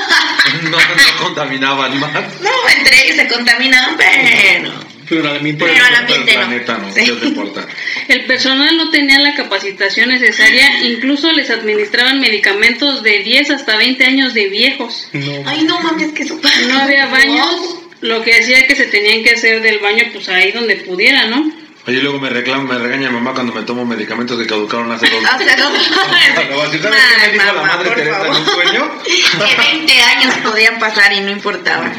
[SPEAKER 1] No, no contaminaban más.
[SPEAKER 2] no, entre ellos se contaminaban, pero...
[SPEAKER 4] Pero al ambiente.
[SPEAKER 2] Pero al ambiente
[SPEAKER 1] el
[SPEAKER 2] no.
[SPEAKER 1] planeta no,
[SPEAKER 2] Sí.
[SPEAKER 1] ¿qué te importa?
[SPEAKER 3] El personal no tenía la capacitación necesaria, incluso les administraban medicamentos de 10 hasta 20 años de viejos.
[SPEAKER 4] No.
[SPEAKER 2] Ay, no mames, que súper.
[SPEAKER 3] No había baños, lo que hacía que se tenían que hacer del baño pues ahí donde pudiera, ¿no?
[SPEAKER 1] Oye, luego me reclama, me regaña mi mamá cuando me tomo medicamentos que caducaron hace dos
[SPEAKER 2] Hace dos
[SPEAKER 1] Le voy a decir, ¿sabes qué me dijo la madre Teresa en un sueño? *laughs*
[SPEAKER 2] Que 20 años podían pasar y no importaba.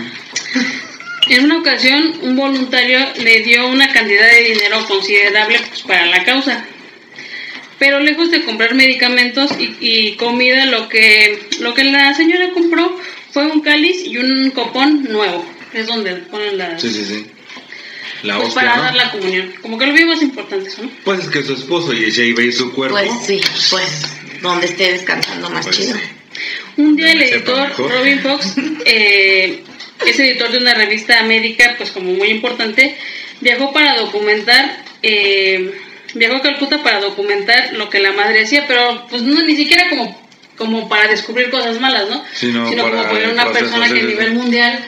[SPEAKER 3] En una ocasión, un voluntario le dio una cantidad de dinero considerable pues, para la causa. Pero lejos de comprar medicamentos y, y comida, lo que, lo que la señora compró fue un cáliz y un copón nuevo. Es donde ponen la,
[SPEAKER 1] Sí, sí, sí. La
[SPEAKER 3] pues,
[SPEAKER 1] hostia,
[SPEAKER 3] para
[SPEAKER 1] ¿no?
[SPEAKER 3] dar la comunión. Como que lo vio más importante ¿no?
[SPEAKER 1] Pues es que su esposo y ella iba y su cuerpo.
[SPEAKER 2] Pues sí, pues donde esté descansando más
[SPEAKER 1] Pues
[SPEAKER 2] chido.
[SPEAKER 1] sí.
[SPEAKER 3] Un día el editor. Robin Fox, eh, es editor de una revista médica, pues como muy importante, viajó para documentar, eh, viajó a Calcuta para documentar lo que la madre hacía, pero pues no ni siquiera como como para descubrir cosas malas, ¿no?
[SPEAKER 1] Sino
[SPEAKER 3] Sino
[SPEAKER 1] para
[SPEAKER 3] como poner una persona que a nivel mundial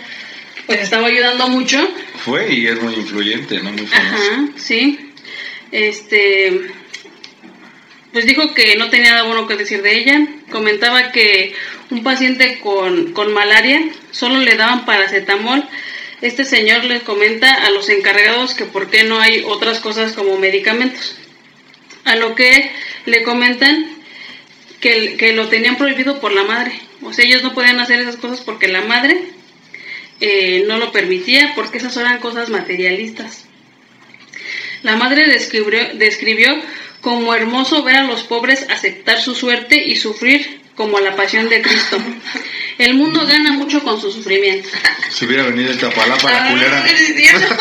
[SPEAKER 3] pues estaba ayudando mucho.
[SPEAKER 1] Fue y es muy influyente, ¿no? Muy famoso.
[SPEAKER 3] Ajá, sí. Este, pues dijo que no tenía nada bueno que decir de ella. Comentaba que un paciente con, con malaria solo le daban paracetamol. Este señor le comenta a los encargados que por qué no hay otras cosas como medicamentos. A lo que le comentan que, que lo tenían prohibido por la madre. O sea, ellos no podían hacer esas cosas porque la madre eh, no lo permitía, porque esas eran cosas materialistas. La madre describió, describió como hermoso ver a los pobres aceptar su suerte y sufrir como la pasión de Cristo. El mundo gana mucho con su sufrimiento.
[SPEAKER 1] Si hubiera venido esta palabra la
[SPEAKER 2] Ah,
[SPEAKER 1] culera.
[SPEAKER 2] ¿es cierto?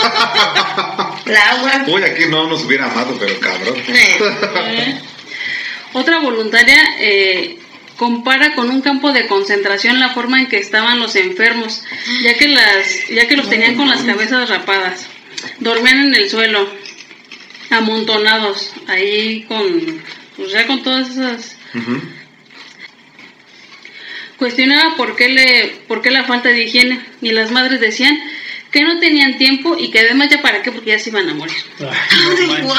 [SPEAKER 2] Laura.
[SPEAKER 1] Uy, aquí no nos hubiera amado, pero cabrón.
[SPEAKER 3] Eh, Otra voluntaria eh, compara con un campo de concentración la forma en que estaban los enfermos, ya que las, ya que los tenían con las cabezas rapadas, dormían en el suelo, amontonados, ahí con, pues ya con todas esas. Cuestionaba por qué, le, por qué la falta de higiene y las madres decían que no tenían tiempo y que además ya para qué porque ya se iban a morir.
[SPEAKER 4] Ay, *laughs* no.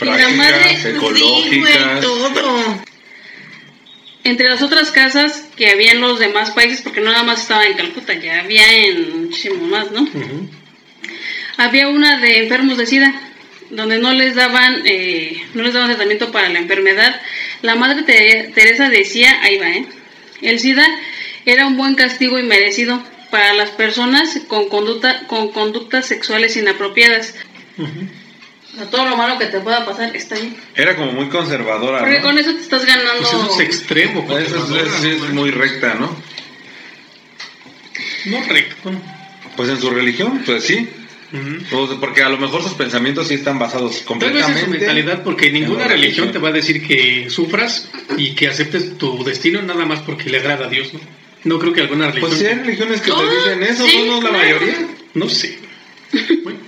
[SPEAKER 3] Y la madre-
[SPEAKER 1] Prácticas,
[SPEAKER 2] Sí,
[SPEAKER 1] ecológicas.
[SPEAKER 2] güey, todo.
[SPEAKER 3] Entre las otras casas que había en los demás países, porque no nada más estaba en Calcuta, ya había en muchísimo más, ¿no? Había una de enfermos de SIDA, donde no les daban, eh, no les daban tratamiento para la enfermedad. La madre Te- Teresa decía, ahí va, ¿eh? El SIDA era un buen castigo y merecido para las personas con conducta, con conductas sexuales inapropiadas. Sea, todo lo malo que te pueda pasar está bien.
[SPEAKER 1] Era como muy conservadora,
[SPEAKER 3] Porque
[SPEAKER 1] ¿no?
[SPEAKER 3] con eso te estás ganando.
[SPEAKER 4] Pues eso es extremo.
[SPEAKER 1] Eso es, es- es muy recta, ¿no?
[SPEAKER 4] No recto.
[SPEAKER 1] Pues en su religión, pues sí. Sea, porque a lo mejor sus pensamientos sí están basados
[SPEAKER 4] Tal vez
[SPEAKER 1] completamente
[SPEAKER 4] en su mentalidad, porque ninguna
[SPEAKER 1] la
[SPEAKER 4] religión te va a decir que sufras y que aceptes tu destino nada más porque le agrada a Dios, ¿no? No creo que alguna religión...
[SPEAKER 1] Pues sí hay religiones que te dicen eso,
[SPEAKER 3] sí,
[SPEAKER 1] ¿no? ¿No? La
[SPEAKER 3] claro.
[SPEAKER 1] mayoría.
[SPEAKER 4] No sé. *laughs* Bueno,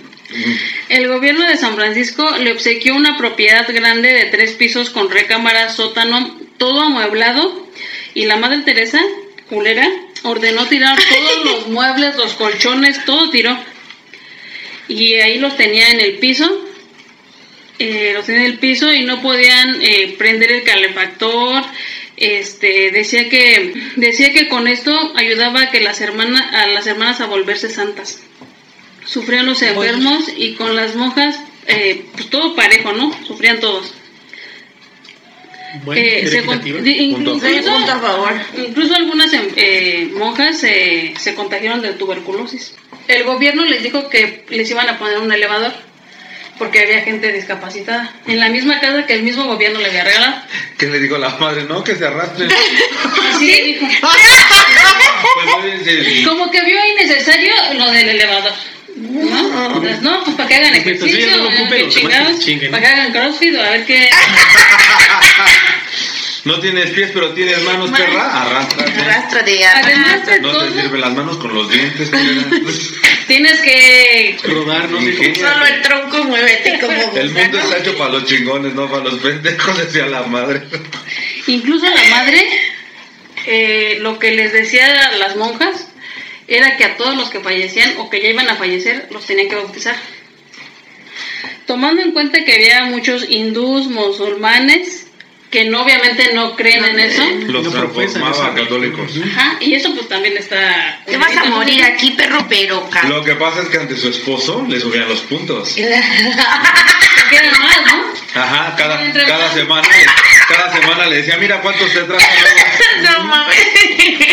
[SPEAKER 3] El gobierno de San Francisco le obsequió una propiedad grande de tres pisos con recámara, sótano, todo amueblado y la Madre Teresa, culera, ordenó tirar todos *laughs* los muebles, los colchones, todo tiró. Y ahí los tenía en el piso, eh, los tenía en el piso y no podían eh, prender el calefactor. Este decía que decía que con esto ayudaba a que las hermanas a las hermanas a volverse santas sufrían los enfermos y con las monjas, eh, pues todo parejo, ¿no? Sufrían todos.
[SPEAKER 4] bueno,
[SPEAKER 3] Eh, se incluso,
[SPEAKER 2] favor. Punto a favor.
[SPEAKER 3] incluso algunas em- eh, monjas eh, se contagiaron de tuberculosis. El gobierno les dijo que les iban a poner un elevador porque había gente discapacitada en la misma casa que el mismo gobierno le había regalado.
[SPEAKER 1] ¿Qué le digo a la madre? No, que se arrastren. *laughs*
[SPEAKER 3] Así le dijo. *laughs*
[SPEAKER 1] Pues.
[SPEAKER 3] Como que vio innecesario lo del elevador. ¿No? Entonces, no, pues para que hagan
[SPEAKER 4] Pues
[SPEAKER 3] ejercicio,
[SPEAKER 4] no ocupen, que
[SPEAKER 3] para que hagan crossfit o a ver qué. *laughs*
[SPEAKER 1] No tienes pies, pero tienes manos,
[SPEAKER 2] Manos.
[SPEAKER 1] perra. Arrástrate.
[SPEAKER 2] Arrástrate,
[SPEAKER 3] de
[SPEAKER 1] No te sirven las manos con los dientes. *laughs*
[SPEAKER 3] tienes que.
[SPEAKER 4] Rodar, no sé.
[SPEAKER 2] Solo el tronco muévete como
[SPEAKER 1] El mundo está hecho para los chingones, no para los pendejos, decía la madre.
[SPEAKER 3] Incluso la madre, eh, lo que les decía a las monjas era que a todos los que fallecían o que ya iban a fallecer los tenían que bautizar. tomando en cuenta que había muchos hindús, musulmanes, que no, obviamente no creen en eso.
[SPEAKER 1] Los
[SPEAKER 4] No profesan
[SPEAKER 1] transformaba a
[SPEAKER 4] esa-
[SPEAKER 1] católicos.
[SPEAKER 3] Ajá, y eso pues también está...
[SPEAKER 2] Te vas a morir aquí, perro, pero
[SPEAKER 1] Lo que pasa es que ante su esposo le subían los puntos. *laughs*
[SPEAKER 3] Quedan más, ¿no?
[SPEAKER 1] Ajá, cada, cada semana, cada semana le decía, mira cuántos te trajo. *laughs*
[SPEAKER 2] No mames.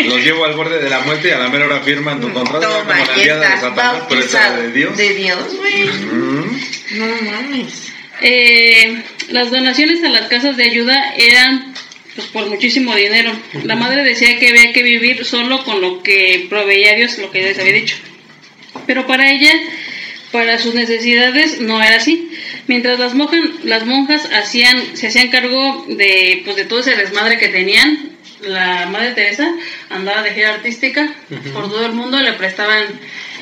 [SPEAKER 1] Los llevo al borde de la muerte y a la mera hora firman tu contrato como la enviada de Satanás, pero
[SPEAKER 2] bautizado.
[SPEAKER 1] de Dios.
[SPEAKER 2] De Dios, güey.
[SPEAKER 1] Mm.
[SPEAKER 2] No mames.
[SPEAKER 3] Eh, las donaciones a las casas de ayuda eran pues por muchísimo dinero. La madre decía que había que vivir solo con lo que proveía Dios, lo que les había dicho. Pero para ella, para sus necesidades, no era así. Mientras las, monjas las monjas hacían, se hacían cargo de, pues, de todo ese desmadre que tenían, la madre Teresa andaba de gira artística por todo el mundo, le prestaban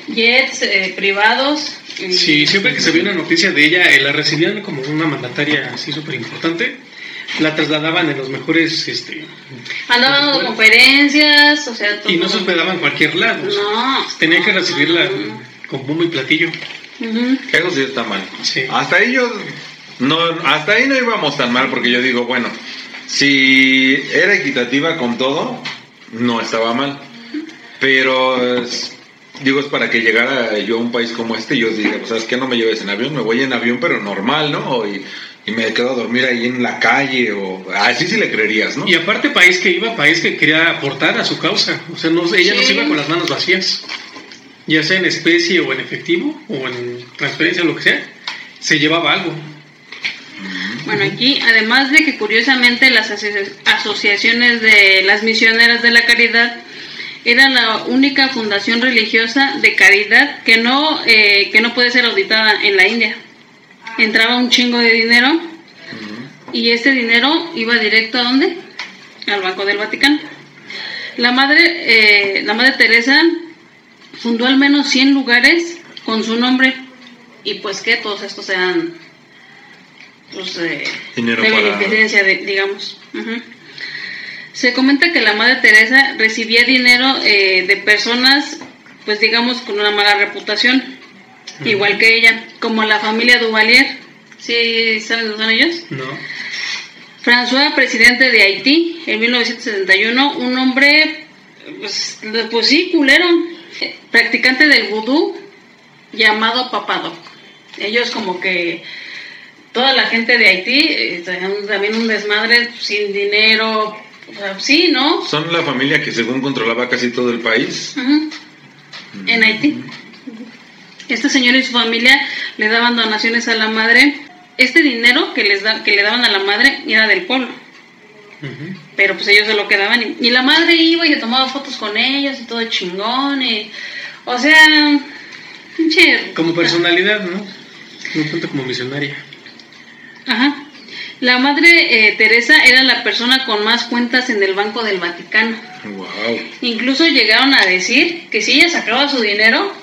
[SPEAKER 3] jets eh, privados. y-
[SPEAKER 4] Sí, siempre que se vio una noticia de ella, eh, la recibían como una mandataria así súper importante. La trasladaban en los mejores, este...
[SPEAKER 3] Andaban dando conferencias, o sea, todo.
[SPEAKER 4] Y no se hospedaban en cualquier lado.
[SPEAKER 3] No.
[SPEAKER 4] Tenían que recibirla
[SPEAKER 3] No.
[SPEAKER 4] con bombo y platillo.
[SPEAKER 3] Ujú.
[SPEAKER 1] Eso sí está mal.
[SPEAKER 4] Sí.
[SPEAKER 1] Hasta ahí yo no, hasta ahí no íbamos tan mal porque yo digo, bueno, si era equitativa con todo, no estaba mal. Pero es- digo, es para que llegara yo a un país como este y yo diga, pues sabes que no me lleves en avión, me voy en avión pero normal, ¿no? Y, y me quedo a dormir ahí en la calle o así sí le creerías, ¿no?
[SPEAKER 4] Y aparte, país que iba, país que quería aportar a su causa. O sea, no, ella no
[SPEAKER 2] Sí.
[SPEAKER 4] se iba con las manos vacías. Ya sea en especie o en efectivo o en transferencia o lo que sea, se llevaba algo.
[SPEAKER 3] Bueno, aquí, además de que curiosamente las asoci- asociaciones de las misioneras de la caridad era la única fundación religiosa de caridad que no, eh, que no puede ser auditada en la India. Entraba un chingo de dinero y este dinero iba directo a dónde? Al Banco del Vaticano. La madre, eh, la madre Teresa fundó al menos 100 lugares con su nombre y pues que todos estos eran pues, eh,
[SPEAKER 1] Dinero
[SPEAKER 3] de
[SPEAKER 1] para-
[SPEAKER 3] beneficencia, digamos. Se comenta que la Madre Teresa recibía dinero eh, de personas, pues digamos, con una mala reputación, igual que ella, como la familia Duvalier. ¿Sí saben dónde son ellos?
[SPEAKER 4] ¿No?
[SPEAKER 3] François, presidente de Haití, en 1971, un hombre, pues, pues sí, culero, practicante del vudú, llamado Papadoc. Ellos como que toda la gente de Haití, eh, también un desmadre sin dinero, o sea, sí, ¿no?
[SPEAKER 1] Son la familia que según controlaba casi todo el país.
[SPEAKER 3] Ujú. En Haití. Este señor y su familia le daban donaciones a la madre. Este dinero que les da, que le daban a la madre era del pueblo. Pero pues ellos se lo quedaban y, y la madre iba y se tomaba fotos con ellos y todo chingón y o sea, pinche
[SPEAKER 4] Como personalidad, ¿no? No tanto como misionaria.
[SPEAKER 3] Ajá. La madre eh, Teresa era la persona con más cuentas en el Banco del Vaticano.
[SPEAKER 1] Wow.
[SPEAKER 3] Incluso llegaron a decir que si ella sacaba su dinero,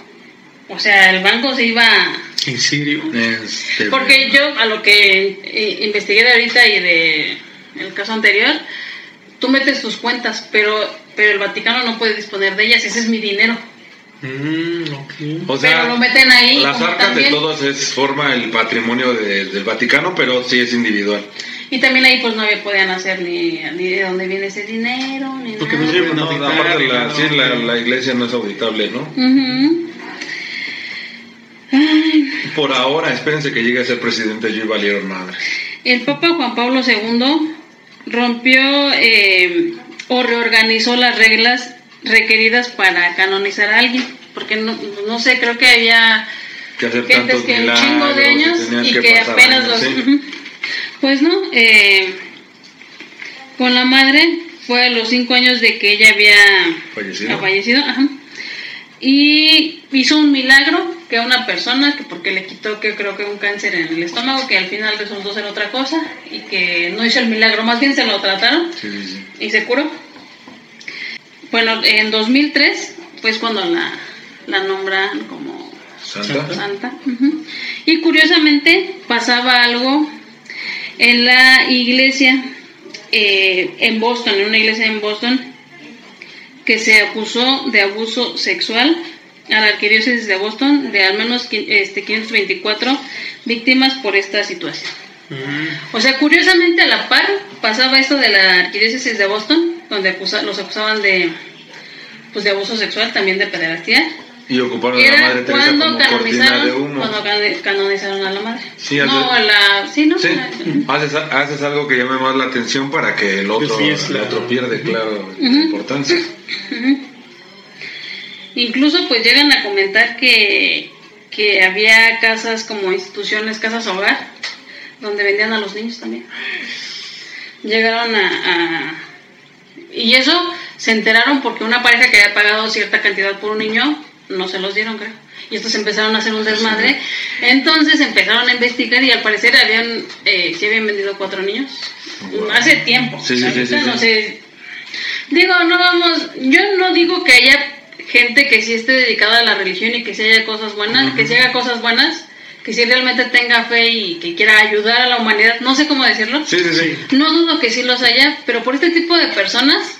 [SPEAKER 3] o sea, el banco se iba
[SPEAKER 4] ¿En serio?
[SPEAKER 1] Este,
[SPEAKER 3] Porque yo, a lo que eh, investigué de ahorita y de el caso anterior, tú metes tus cuentas, pero, pero el Vaticano no puede disponer de ellas, ese es mi dinero.
[SPEAKER 4] Mm, ok.
[SPEAKER 1] O sea,
[SPEAKER 3] pero lo meten ahí.
[SPEAKER 1] las arcas de todos es forma el patrimonio de- del Vaticano, pero sí es individual.
[SPEAKER 3] Y también ahí pues no había- podían hacer ni, ni de dónde viene ese dinero, ni
[SPEAKER 4] Porque
[SPEAKER 3] nada.
[SPEAKER 4] no
[SPEAKER 1] Sí,
[SPEAKER 4] Deben
[SPEAKER 1] no,
[SPEAKER 4] auditar
[SPEAKER 1] aparte la,
[SPEAKER 4] no-
[SPEAKER 1] sí, la, la iglesia no es auditable, ¿no?
[SPEAKER 3] Ay,
[SPEAKER 1] Por ahora, espérense que llegue a ser presidente yo y valieron madre.
[SPEAKER 3] El Papa Juan Pablo II rompió eh, o reorganizó las reglas requeridas para canonizar a alguien, porque no, no sé, creo que había
[SPEAKER 1] Que hacer
[SPEAKER 3] gentes
[SPEAKER 1] tantos
[SPEAKER 3] que un
[SPEAKER 1] milagros
[SPEAKER 3] chingo de años y que, apenas
[SPEAKER 1] años,
[SPEAKER 3] los...
[SPEAKER 1] sí. *laughs*
[SPEAKER 3] Pues no, eh, con la madre fue a los cinco años de que ella había
[SPEAKER 1] Fallecido.
[SPEAKER 3] ha fallecido, ajá. y hizo un milagro que a una persona, que porque le quitó que creo que un cáncer en el estómago, que al final resultó ser otra cosa, y que no hizo el milagro, más bien se lo trataron
[SPEAKER 1] Sí, sí, sí.
[SPEAKER 3] y se curó. Bueno, en 2003 pues cuando la, la nombran como
[SPEAKER 1] Santa.
[SPEAKER 3] Y curiosamente pasaba algo en la iglesia eh, en Boston, en una iglesia en Boston, que se acusó de abuso sexual a la arquidiócesis de Boston de al menos este, 524 víctimas por esta situación. O sea, curiosamente a la par pasaba esto de la arquidiócesis de Boston, donde acusa- los acusaban de, pues, de abuso sexual, también de pederastía.
[SPEAKER 1] Y ocuparon a la madre Teresa
[SPEAKER 3] cuando
[SPEAKER 1] como cortina de
[SPEAKER 3] canonizaron,
[SPEAKER 1] humo.
[SPEAKER 3] cuando can- canonizaron a la madre.
[SPEAKER 1] Sí,
[SPEAKER 3] no,
[SPEAKER 1] hace-
[SPEAKER 3] a la, sí, no,
[SPEAKER 1] Sí,
[SPEAKER 3] La-
[SPEAKER 1] haces, haces algo que llame más la atención para que el otro,
[SPEAKER 4] Desvíes
[SPEAKER 1] el
[SPEAKER 4] la-
[SPEAKER 1] otro pierde, claro, la
[SPEAKER 3] Ujú.
[SPEAKER 1] importancia.
[SPEAKER 3] Incluso pues llegan a comentar que, que había casas como instituciones, casas hogar, donde vendían a los niños también. Llegaron a, a- Y eso se enteraron porque una pareja que había pagado cierta cantidad por un niño, no se los dieron, creo. Y estos empezaron a hacer un desmadre. Entonces empezaron a investigar y al parecer habían, eh, sí habían vendido cuatro niños.
[SPEAKER 1] Wow.
[SPEAKER 3] Hace tiempo.
[SPEAKER 1] Sí, sí, sí,
[SPEAKER 3] Ahorita
[SPEAKER 1] sí,
[SPEAKER 3] no sé, Digo, no vamos, yo no digo que haya gente que sí esté dedicada a la religión y que sí haya cosas buenas, que sí haga cosas buenas, que sí realmente tenga fe y que quiera ayudar a la humanidad, no sé cómo decirlo.
[SPEAKER 1] Sí, sí, sí.
[SPEAKER 3] No dudo que sí los haya, pero por este tipo de personas,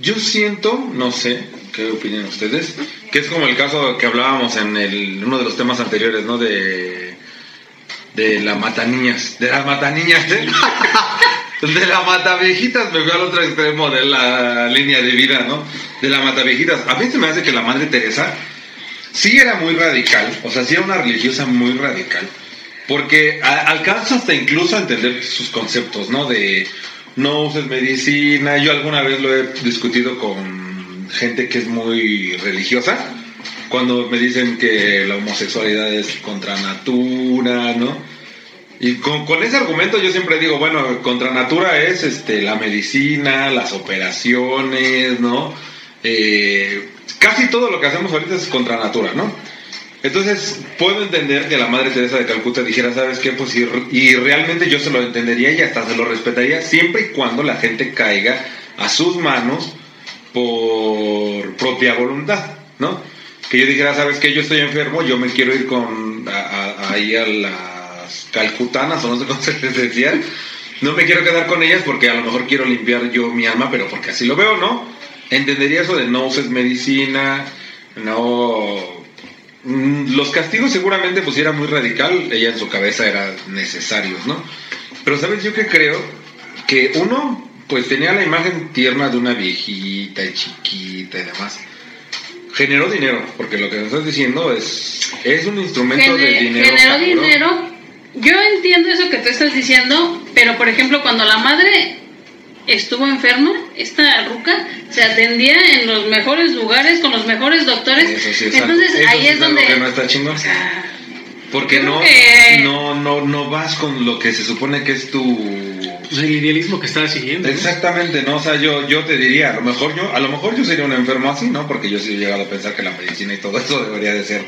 [SPEAKER 1] Yo siento, no sé, ¿qué opinan ustedes? Que es como el caso que hablábamos en el, uno de los temas anteriores, ¿no? De, de la mataniñas, de las mataniñas, ¿eh? *laughs* De la mataviejitas, me fui al otro extremo de la línea de vida, ¿no? De la mataviejitas. A mí se me hace que la Madre Teresa sí era muy radical, o sea, sí era una religiosa muy radical, porque a- alcanza hasta incluso a entender sus conceptos, ¿no? De no uses medicina, yo alguna vez lo he discutido con gente que es muy religiosa, cuando me dicen que la homosexualidad es contra natura, ¿no? Y con, con ese argumento yo siempre digo, bueno, contra natura es este, la medicina, las operaciones, ¿no? Eh, casi todo lo que hacemos ahorita es contra natura, ¿no? Entonces, puedo entender que la Madre Teresa de Calcuta dijera, ¿sabes qué? Pues y, y realmente yo se lo entendería y hasta se lo respetaría siempre y cuando la gente caiga a sus manos por propia voluntad, ¿no? Que yo dijera, ¿sabes qué? Yo estoy enfermo, yo me quiero ir con ahí a las calcutanas o no sé *laughs* cómo se les decía. No me quiero quedar con ellas porque a lo mejor quiero limpiar yo mi alma, pero porque así lo veo, ¿no? Entendería eso de no uses medicina, no... Mm, Los castigos seguramente pues era muy radical, ella en su cabeza eran necesarios, ¿no? Pero sabes yo que creo que uno pues tenía la imagen tierna de una viejita y chiquita y demás. Generó dinero, porque lo que nos estás diciendo es es un instrumento de dinero.
[SPEAKER 3] generó dinero. Yo entiendo eso que tú estás diciendo, pero por ejemplo, cuando la madre estuvo enferma, esta ruca se atendía en los mejores lugares con los mejores doctores.
[SPEAKER 1] Eso sí es
[SPEAKER 3] Entonces
[SPEAKER 1] algo-
[SPEAKER 3] ahí
[SPEAKER 1] sí
[SPEAKER 3] es
[SPEAKER 1] algo
[SPEAKER 3] donde
[SPEAKER 1] que no está chingón.
[SPEAKER 3] o sea,
[SPEAKER 1] Porque no,
[SPEAKER 3] que-
[SPEAKER 1] no, no, no vas con lo que se supone que es tu...
[SPEAKER 4] Pues el idealismo que estaba siguiendo. ¿no?
[SPEAKER 1] Exactamente, ¿no? O sea, yo, yo te diría, a lo mejor yo, a lo mejor yo sería un enfermo así, ¿no? Porque yo sí he llegado a pensar que la medicina y todo eso debería de ser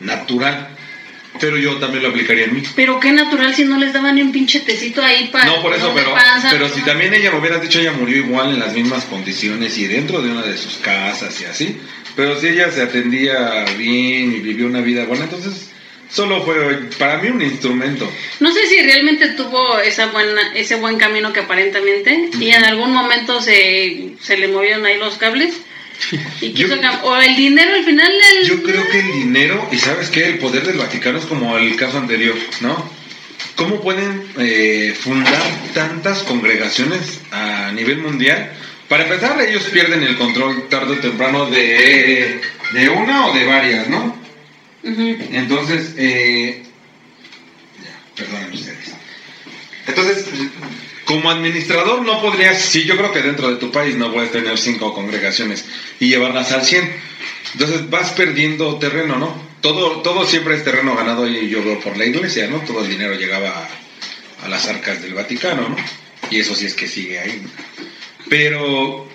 [SPEAKER 1] natural. Pero yo también lo aplicaría en mí.
[SPEAKER 3] pero qué natural si no les daban ni un pinche tecito ahí para
[SPEAKER 1] No, por eso,
[SPEAKER 3] de
[SPEAKER 1] pero,
[SPEAKER 3] panza.
[SPEAKER 1] pero si también ella me hubiera dicho, ella murió igual en las mismas condiciones y dentro de una de sus casas y así. Pero si ella se atendía bien y vivió una vida buena, entonces solo fue para mí un instrumento.
[SPEAKER 3] No sé si realmente tuvo esa buena, ese buen camino que aparentemente y en algún momento se, se le movieron ahí los cables *laughs* y
[SPEAKER 1] Yo-
[SPEAKER 3] o el dinero al final del-
[SPEAKER 1] Yo creo que el dinero, y sabes qué, el poder del Vaticano es como el caso anterior, ¿no? ¿Cómo pueden eh, fundar tantas congregaciones a nivel mundial? Para empezar, ellos pierden el control tarde o temprano de, de una o de varias, ¿no? Entonces, eh, ya, perdonen ustedes. Entonces, como administrador no podrías, sí, yo creo que dentro de tu país no puedes tener cinco congregaciones y llevarlas al 100. Entonces vas perdiendo terreno, ¿no? Todo, todo siempre es terreno ganado y yo veo por la iglesia, ¿no? Todo el dinero llegaba a, a las arcas del Vaticano, ¿no? Y eso sí es que sigue ahí. Pero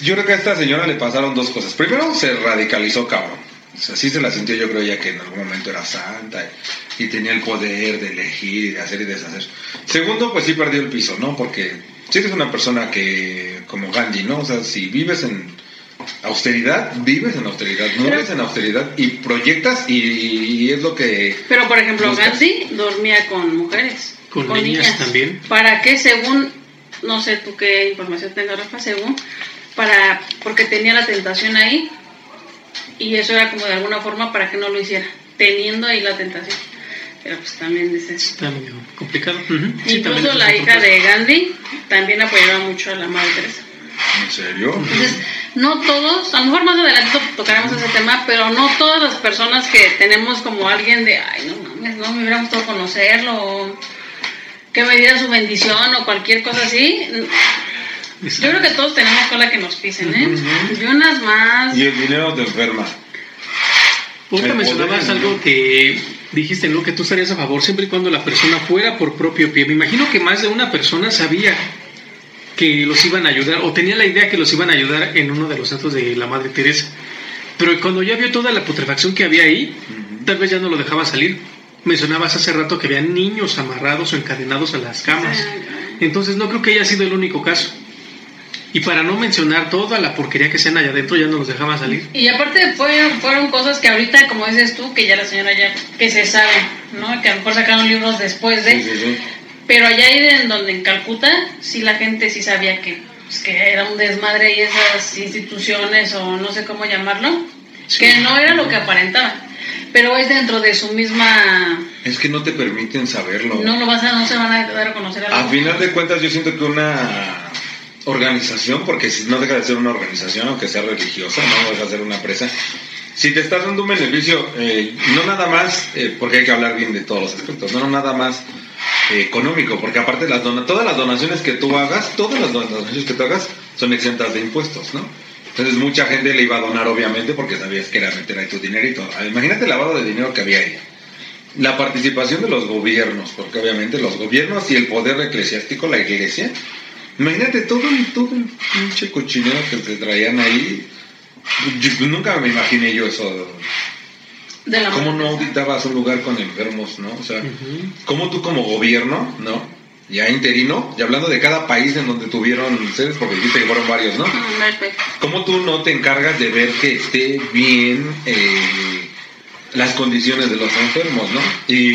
[SPEAKER 1] yo creo que a esta señora le pasaron dos cosas. Primero, se radicalizó cabrón. O sea, sí se la sintió yo creo ya que en algún momento era santa y, y tenía el poder de elegir y de hacer y deshacer. Segundo, pues sí perdió el piso, ¿no? Porque si eres una persona que, como Gandhi, ¿no? O sea, si vives en austeridad, vives en austeridad, mueres en austeridad y proyectas y, y es lo que...
[SPEAKER 3] Pero por ejemplo,
[SPEAKER 1] Buscas.
[SPEAKER 3] Gandhi dormía con mujeres,
[SPEAKER 4] Con niñas también.
[SPEAKER 3] ¿Para qué? Según, no sé tú qué información tengas, Rafa, según, para, porque tenía la tentación ahí y eso era como de alguna forma para que no lo hiciera, teniendo ahí la tentación. Pero pues también es eso.
[SPEAKER 4] Está medio complicado. Sí,
[SPEAKER 3] Incluso la hija de Gandhi también apoyaba mucho a la Madre Teresa.
[SPEAKER 1] ¿En serio?
[SPEAKER 3] Entonces, no todos, a lo mejor más adelante to- tocaremos ese tema, pero no todas las personas que tenemos como alguien de, ay, no mames, no me hubiera gustado conocerlo, o que me diera su bendición o cualquier cosa así. Yo creo que todos tenemos cola que nos pisen, ¿eh? Y unas más.
[SPEAKER 1] Y el dinero te enferma.
[SPEAKER 4] Ahorita mencionabas algo que dijiste, ¿no? Que tú estarías a favor siempre y cuando la persona fuera por propio pie. Me imagino que más de una persona sabía que los iban a ayudar o tenía la idea que los iban a ayudar en uno de los santos de la Madre Teresa. Pero cuando ya vio toda la putrefacción que había ahí, tal vez ya no lo dejaba salir. Mencionabas hace rato que había niños amarrados o encadenados a las camas. Entonces no creo que haya sido el único caso. Y para no mencionar toda la porquería que sean allá adentro, ya no los dejaba salir.
[SPEAKER 3] Y aparte fueron, fueron cosas que ahorita, como dices tú, que ya la señora ya, que se sabe, ¿no? Que a lo mejor sacaron libros después de...
[SPEAKER 1] Sí, sí, sí.
[SPEAKER 3] Pero allá ahí en donde en Calcuta, sí la gente sí sabía que, pues, que era un desmadre y esas instituciones o no sé cómo llamarlo,
[SPEAKER 4] Sí.
[SPEAKER 3] que no era lo que aparentaba. Pero es dentro de su misma...
[SPEAKER 1] Es que no te permiten saberlo.
[SPEAKER 3] No lo vas a, no se van a dar a conocer a
[SPEAKER 1] A
[SPEAKER 3] la
[SPEAKER 1] final de cuentas, yo siento que una organización, porque si no deja de ser una organización, aunque sea religiosa, no deja de ser una empresa. Si te estás dando un beneficio, eh, no nada más, eh, porque hay que hablar bien de todos los aspectos, no nada más eh, económico, porque aparte las todas las donaciones que tú hagas, todas las donaciones que tú hagas son exentas de impuestos, ¿no? Entonces mucha gente le iba a donar obviamente porque sabías que era meter ahí tu dinerito. Imagínate el lavado de dinero que había ahí. La participación de los gobiernos, porque obviamente los gobiernos y el poder eclesiástico, la iglesia, imagínate todo el, todo el pinche cochinero que se traían ahí. Yo- nunca me imaginé yo eso.
[SPEAKER 3] de la
[SPEAKER 1] ¿Cómo no auditabas un lugar con enfermos, no? O sea. ¿cómo tú como gobierno, no? Ya interino, y hablando de cada país en donde tuvieron sedes, porque dijiste que fueron varios, ¿no?
[SPEAKER 3] Perfecto.
[SPEAKER 1] ¿Cómo tú no te encargas de ver que esté bien eh, las condiciones de los enfermos, ¿no? Y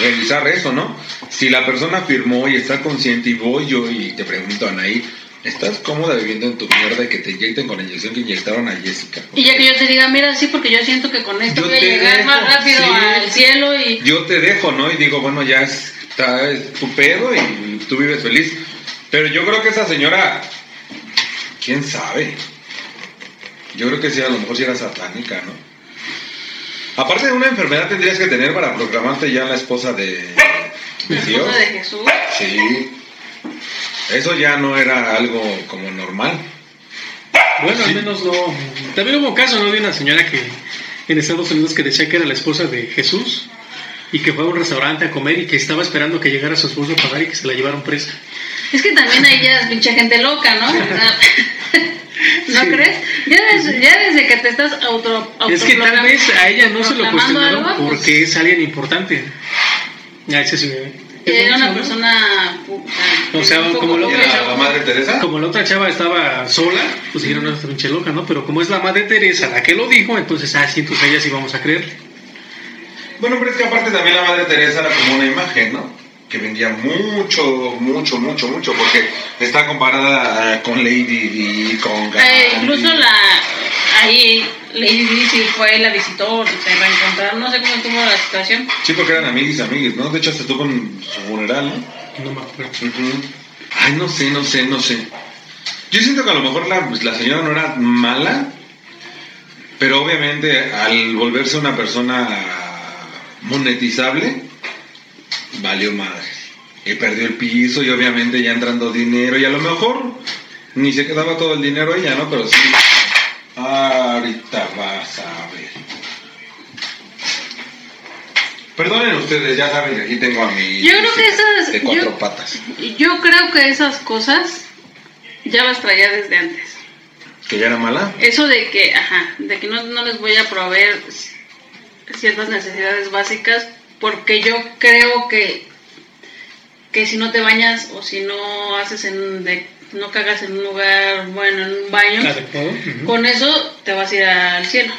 [SPEAKER 1] revisar eso, ¿no? Si la persona firmó y está consciente y voy yo y te pregunto, Anaí, ¿estás cómoda viviendo en tu mierda y que te inyecten con la inyección que inyectaron a Jessica?
[SPEAKER 3] Y ya que yo te diga, mira, sí, porque yo siento que con esto
[SPEAKER 1] Yo
[SPEAKER 3] voy a llegar
[SPEAKER 1] dejo,
[SPEAKER 3] más rápido
[SPEAKER 1] sí.
[SPEAKER 3] al cielo y...
[SPEAKER 1] Yo te dejo, ¿no? Y digo, bueno, ya está es tu pedo y tú vives feliz. Pero yo creo que esa señora, quién sabe. Yo creo que sí, a lo mejor sí era satánica, ¿no? Aparte de una enfermedad tendrías que tener para proclamarte ya la esposa de,
[SPEAKER 3] La
[SPEAKER 1] Dios.
[SPEAKER 3] esposa de Jesús.
[SPEAKER 1] Sí. Eso ya no era algo como normal.
[SPEAKER 4] Bueno,
[SPEAKER 1] Sí.
[SPEAKER 4] al menos no. También hubo un caso, ¿no? De una señora que en Estados Unidos que decía que era la esposa de Jesús y que fue a un restaurante a comer y que estaba esperando que llegara su esposo a pagar y que se la llevaron presa.
[SPEAKER 3] Es que también hay ya pinche gente loca, ¿no? *laughs* ¿No
[SPEAKER 4] Sí.
[SPEAKER 3] crees? Ya desde, ya desde que te estás auto,
[SPEAKER 4] Es que tal vez a ella no se lo cuestionaron
[SPEAKER 3] algo, pues,
[SPEAKER 4] porque es alguien importante. Ah, ese sí.
[SPEAKER 3] Era una
[SPEAKER 4] ¿no?
[SPEAKER 3] persona...
[SPEAKER 4] O sea,
[SPEAKER 3] poco
[SPEAKER 4] como lo
[SPEAKER 1] ¿Y
[SPEAKER 4] que
[SPEAKER 3] loca.
[SPEAKER 1] era la madre Teresa?
[SPEAKER 4] Como la otra chava estaba sola, pues dijeron, no, esta pinche loca, ¿no? Pero como es la madre Teresa la que lo dijo, entonces, ah, sí, entonces a ella sí vamos a creer.
[SPEAKER 1] Bueno, pero es que aparte también la Madre Teresa era como una imagen, ¿no? Que vendía mucho, mucho, mucho, mucho, porque está comparada eh, con Lady Di, con Gandhi.
[SPEAKER 3] Eh, incluso la... Ahí Lady Di sí fue, la visitó, se reencontraron, no sé cómo estuvo la situación.
[SPEAKER 1] Sí, porque eran amiguis, amiguis, ¿no? De hecho, hasta estuvo en su funeral, ¿no?
[SPEAKER 4] No me acuerdo.
[SPEAKER 1] Ay, no sé, no sé, no sé. Yo siento que a lo mejor la, pues, la señora no era mala, pero obviamente al volverse una persona monetizable, valió madre. Y perdió el piso y obviamente ya entrando dinero y a lo mejor ni se quedaba todo el dinero ella, ¿no? Pero sí. Ahorita vas a ver. Perdonen ustedes, ya saben que aquí tengo a mi...
[SPEAKER 3] Yo creo que esas-
[SPEAKER 1] De cuatro
[SPEAKER 3] yo-
[SPEAKER 1] patas.
[SPEAKER 3] Yo creo que esas cosas ya las traía desde antes.
[SPEAKER 1] ¿Que ya era mala?
[SPEAKER 3] Eso de que, ajá, de que no, no les voy a proveer ciertas necesidades básicas porque yo creo que que si no te bañas o si no haces en de, no cagas en un lugar bueno en un baño con eso te vas a ir al cielo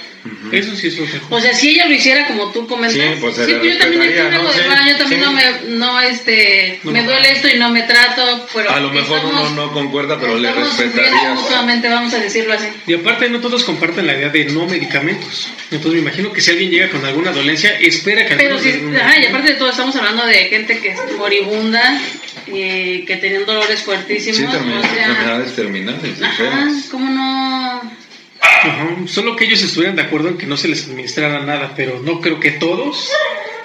[SPEAKER 4] Eso sí es otra cosa.
[SPEAKER 3] O sea, si ella lo hiciera como tú comentas.
[SPEAKER 1] Sí, pues, le
[SPEAKER 3] yo también entiendo
[SPEAKER 1] ¿no? Sí,
[SPEAKER 3] bueno, yo también
[SPEAKER 1] sí.
[SPEAKER 3] no me, no, este,
[SPEAKER 4] No,
[SPEAKER 3] me duele esto y no me trato, pero
[SPEAKER 1] A lo mejor
[SPEAKER 3] estamos-
[SPEAKER 1] uno no concuerda, pero le respetaría.
[SPEAKER 3] mutuamente, vamos a decirlo así.
[SPEAKER 4] Y aparte no todos comparten la idea de no medicamentos. Entonces me imagino que si alguien llega con alguna dolencia, espera que
[SPEAKER 3] Pero
[SPEAKER 4] un-
[SPEAKER 3] ajá, y aparte de todo, estamos hablando de gente que es moribunda, y que tenían dolores fuertísimos.
[SPEAKER 1] Sí, también
[SPEAKER 3] o sea,
[SPEAKER 1] enfermedades terminales,
[SPEAKER 3] ajá,
[SPEAKER 1] enfermas.
[SPEAKER 3] ¿cómo no?
[SPEAKER 4] Solo que ellos estuvieran de acuerdo en que no se les administrara nada, pero no creo que todos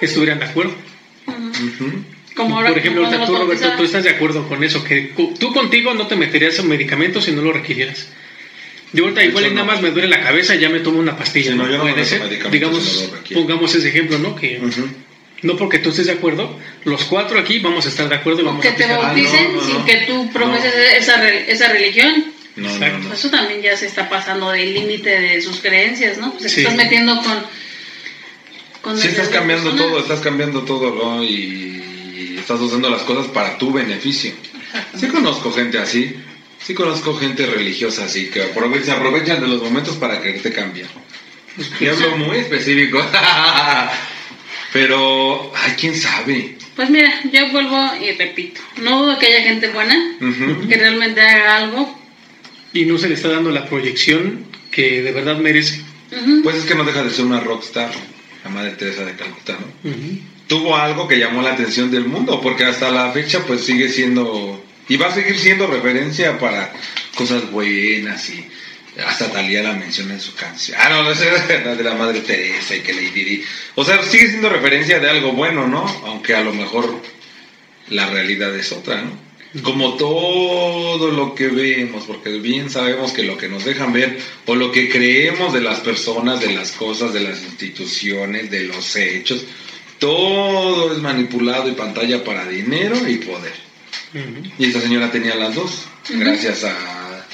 [SPEAKER 4] estuvieran de acuerdo.
[SPEAKER 3] Como ahora
[SPEAKER 4] Por ejemplo, ahorita tú, Roberto, tú estás de acuerdo con eso, que cu- tú contigo no te meterías en medicamentos si no lo requirieras. Yo ahorita
[SPEAKER 1] De
[SPEAKER 4] igual y nada
[SPEAKER 1] no.
[SPEAKER 4] más me duele la cabeza, ya me tomo una pastilla.
[SPEAKER 1] Sí, no, yo no
[SPEAKER 4] Puede ser. Digamos, pongamos ese ejemplo, ¿no? Que no porque tú estés de acuerdo, los cuatro aquí vamos a estar de acuerdo y vamos
[SPEAKER 3] que
[SPEAKER 4] a
[SPEAKER 3] te bauticen
[SPEAKER 1] Ah, no, no,
[SPEAKER 3] sin
[SPEAKER 1] no.
[SPEAKER 3] que tú profeses esa, re- esa religión.
[SPEAKER 1] No, no,
[SPEAKER 4] Exacto.
[SPEAKER 1] no.
[SPEAKER 3] Eso también ya se está pasando del límite de sus creencias, ¿no? Pues
[SPEAKER 4] Sí.
[SPEAKER 3] estás metiendo con... con
[SPEAKER 1] Sí, estás cambiando
[SPEAKER 3] persona.
[SPEAKER 1] todo, estás cambiando todo, ¿no? Y estás usando las cosas para tu beneficio. Sí conozco gente así, sí conozco gente religiosa así, que se aprovechan de los momentos para quererte cambiar. Y hablo muy específico. *laughs* Pero, ay, quién sabe.
[SPEAKER 3] Pues mira, yo vuelvo y repito. No dudo que haya gente buena
[SPEAKER 1] Ujú.
[SPEAKER 3] que realmente haga algo.
[SPEAKER 4] Y no se le está dando la proyección que de verdad merece.
[SPEAKER 1] Pues es que no deja de ser una rockstar, la madre Teresa de Calcuta, ¿no? Tuvo algo que llamó la atención del mundo, porque hasta la fecha pues sigue siendo, y va a seguir siendo referencia para cosas buenas y hasta Talía la menciona en su canción. Ah, no, esa es la de la Madre Teresa y que Lady Di. O sea, sigue siendo referencia de algo bueno, ¿no? Aunque a lo mejor la realidad es otra, ¿no? Como todo lo que vemos, porque bien sabemos que lo que nos dejan ver o lo que creemos de las personas, de las cosas, de las instituciones, de los hechos, todo es manipulado y pantalla para dinero y poder. Y esta señora tenía las dos, gracias a,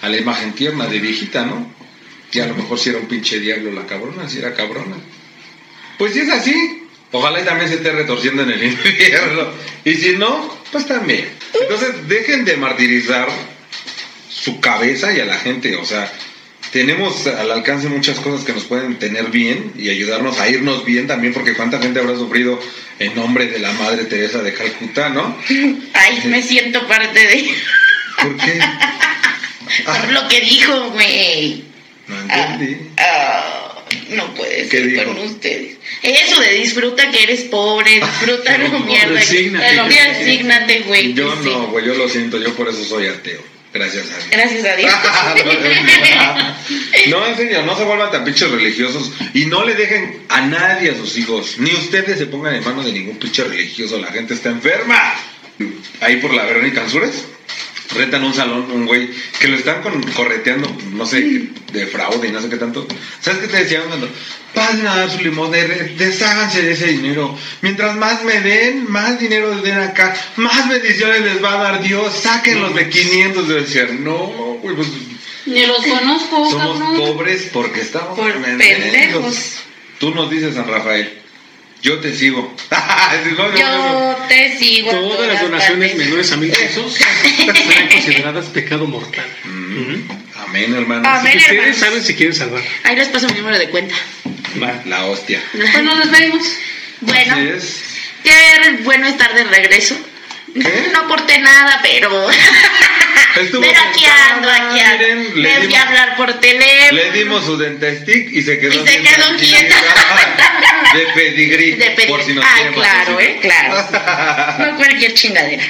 [SPEAKER 1] a la imagen tierna de viejita, ¿no? Y a lo mejor si era un pinche diablo la cabrona, si era cabrona. Pues si es así, ojalá y también se esté retorciendo en el *laughs* infierno. Y si no, pues también. Entonces dejen de martirizar su cabeza y a la gente, o sea, tenemos al alcance muchas cosas que nos pueden tener bien y ayudarnos a irnos bien también, porque cuánta gente habrá sufrido en nombre de la Madre Teresa de Calcuta, ¿no? *laughs*
[SPEAKER 2] Ay, me siento parte de...
[SPEAKER 1] ¿Por qué? Ah, *laughs*
[SPEAKER 2] Por lo que dijo, güey.
[SPEAKER 1] no
[SPEAKER 2] Ah,
[SPEAKER 1] entendí.
[SPEAKER 2] ah, no puede
[SPEAKER 1] ¿Qué
[SPEAKER 2] ser
[SPEAKER 1] dijo?
[SPEAKER 2] con ustedes. Eso de disfruta que eres pobre, disfruta *laughs* lo
[SPEAKER 1] No,
[SPEAKER 2] mierda.
[SPEAKER 4] resígnate.
[SPEAKER 2] Resígnate, güey.
[SPEAKER 1] Yo
[SPEAKER 2] sí.
[SPEAKER 1] no, güey, yo lo siento, yo por eso soy ateo. Gracias a Dios.
[SPEAKER 2] Gracias a Dios. *laughs* *laughs*
[SPEAKER 1] no, en serio, no se vuelvan tan pinches religiosos y no le dejen a nadie a sus hijos, ni ustedes se pongan en manos de ningún pinche religioso, la gente está enferma. Ahí por la Verónica Ansures, rentan un salón, un güey, que lo están con- correteando, no sé, de fraude y no sé qué tanto. ¿Sabes qué te decían cuando? Pasen a dar su limosna, de- desháganse de ese dinero. Mientras más me den, más dinero les den acá, más bendiciones les va a dar Dios, sáquenlos de 500. Yo decía, no, güey, pues
[SPEAKER 3] Ni los conozco,
[SPEAKER 1] somos
[SPEAKER 3] cabrón.
[SPEAKER 1] pobres porque estamos
[SPEAKER 2] Por pendejos.
[SPEAKER 1] Tú nos dices, San Rafael, yo te sigo. *laughs* Si no, yo-
[SPEAKER 2] te sigo.
[SPEAKER 4] Todas las donaciones
[SPEAKER 2] partes.
[SPEAKER 4] menores a mil pesos *laughs* serán consideradas pecado mortal.
[SPEAKER 1] Mm. Amén, hermano.
[SPEAKER 2] Amén.
[SPEAKER 4] Así que ustedes saben si quieren salvar.
[SPEAKER 2] Ahí les paso mi número de cuenta.
[SPEAKER 4] Va.
[SPEAKER 1] La hostia.
[SPEAKER 3] Pues nos despedimos.
[SPEAKER 2] Bueno,
[SPEAKER 1] Así es.
[SPEAKER 2] qué bueno estar de regreso. No aporté nada, pero. *laughs*
[SPEAKER 1] Estuvo
[SPEAKER 2] pero aquí ando, aquí ando.
[SPEAKER 1] miren, le
[SPEAKER 2] Les voy
[SPEAKER 1] dimos-
[SPEAKER 2] a hablar por teléfono.
[SPEAKER 1] Le dimos su dentestick y se quedó
[SPEAKER 2] Y se quedó quieta. *laughs*
[SPEAKER 1] De pedigrí.
[SPEAKER 2] De pedir.
[SPEAKER 1] Por si nos
[SPEAKER 2] ah, claro, eh, claro. *laughs* No cualquier chingadera.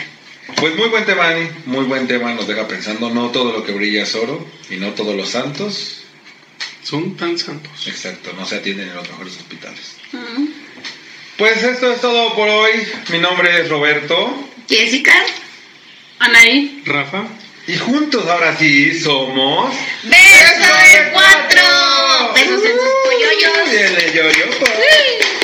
[SPEAKER 1] Pues muy buen tema, Ani. Muy buen tema. Nos deja pensando, no todo lo que brilla es oro y no todos los santos.
[SPEAKER 4] Son tan santos.
[SPEAKER 1] Exacto, no se atienden en los mejores hospitales.
[SPEAKER 3] Ujú.
[SPEAKER 1] Pues esto es todo por hoy. Mi nombre es Roberto.
[SPEAKER 2] Jessica.
[SPEAKER 3] Anaí.
[SPEAKER 4] Rafa.
[SPEAKER 1] Y juntos ahora sí somos.
[SPEAKER 2] ¡Beso de cuatro! ¡Besos en sus polloyos! ¡Bien, yo, yo!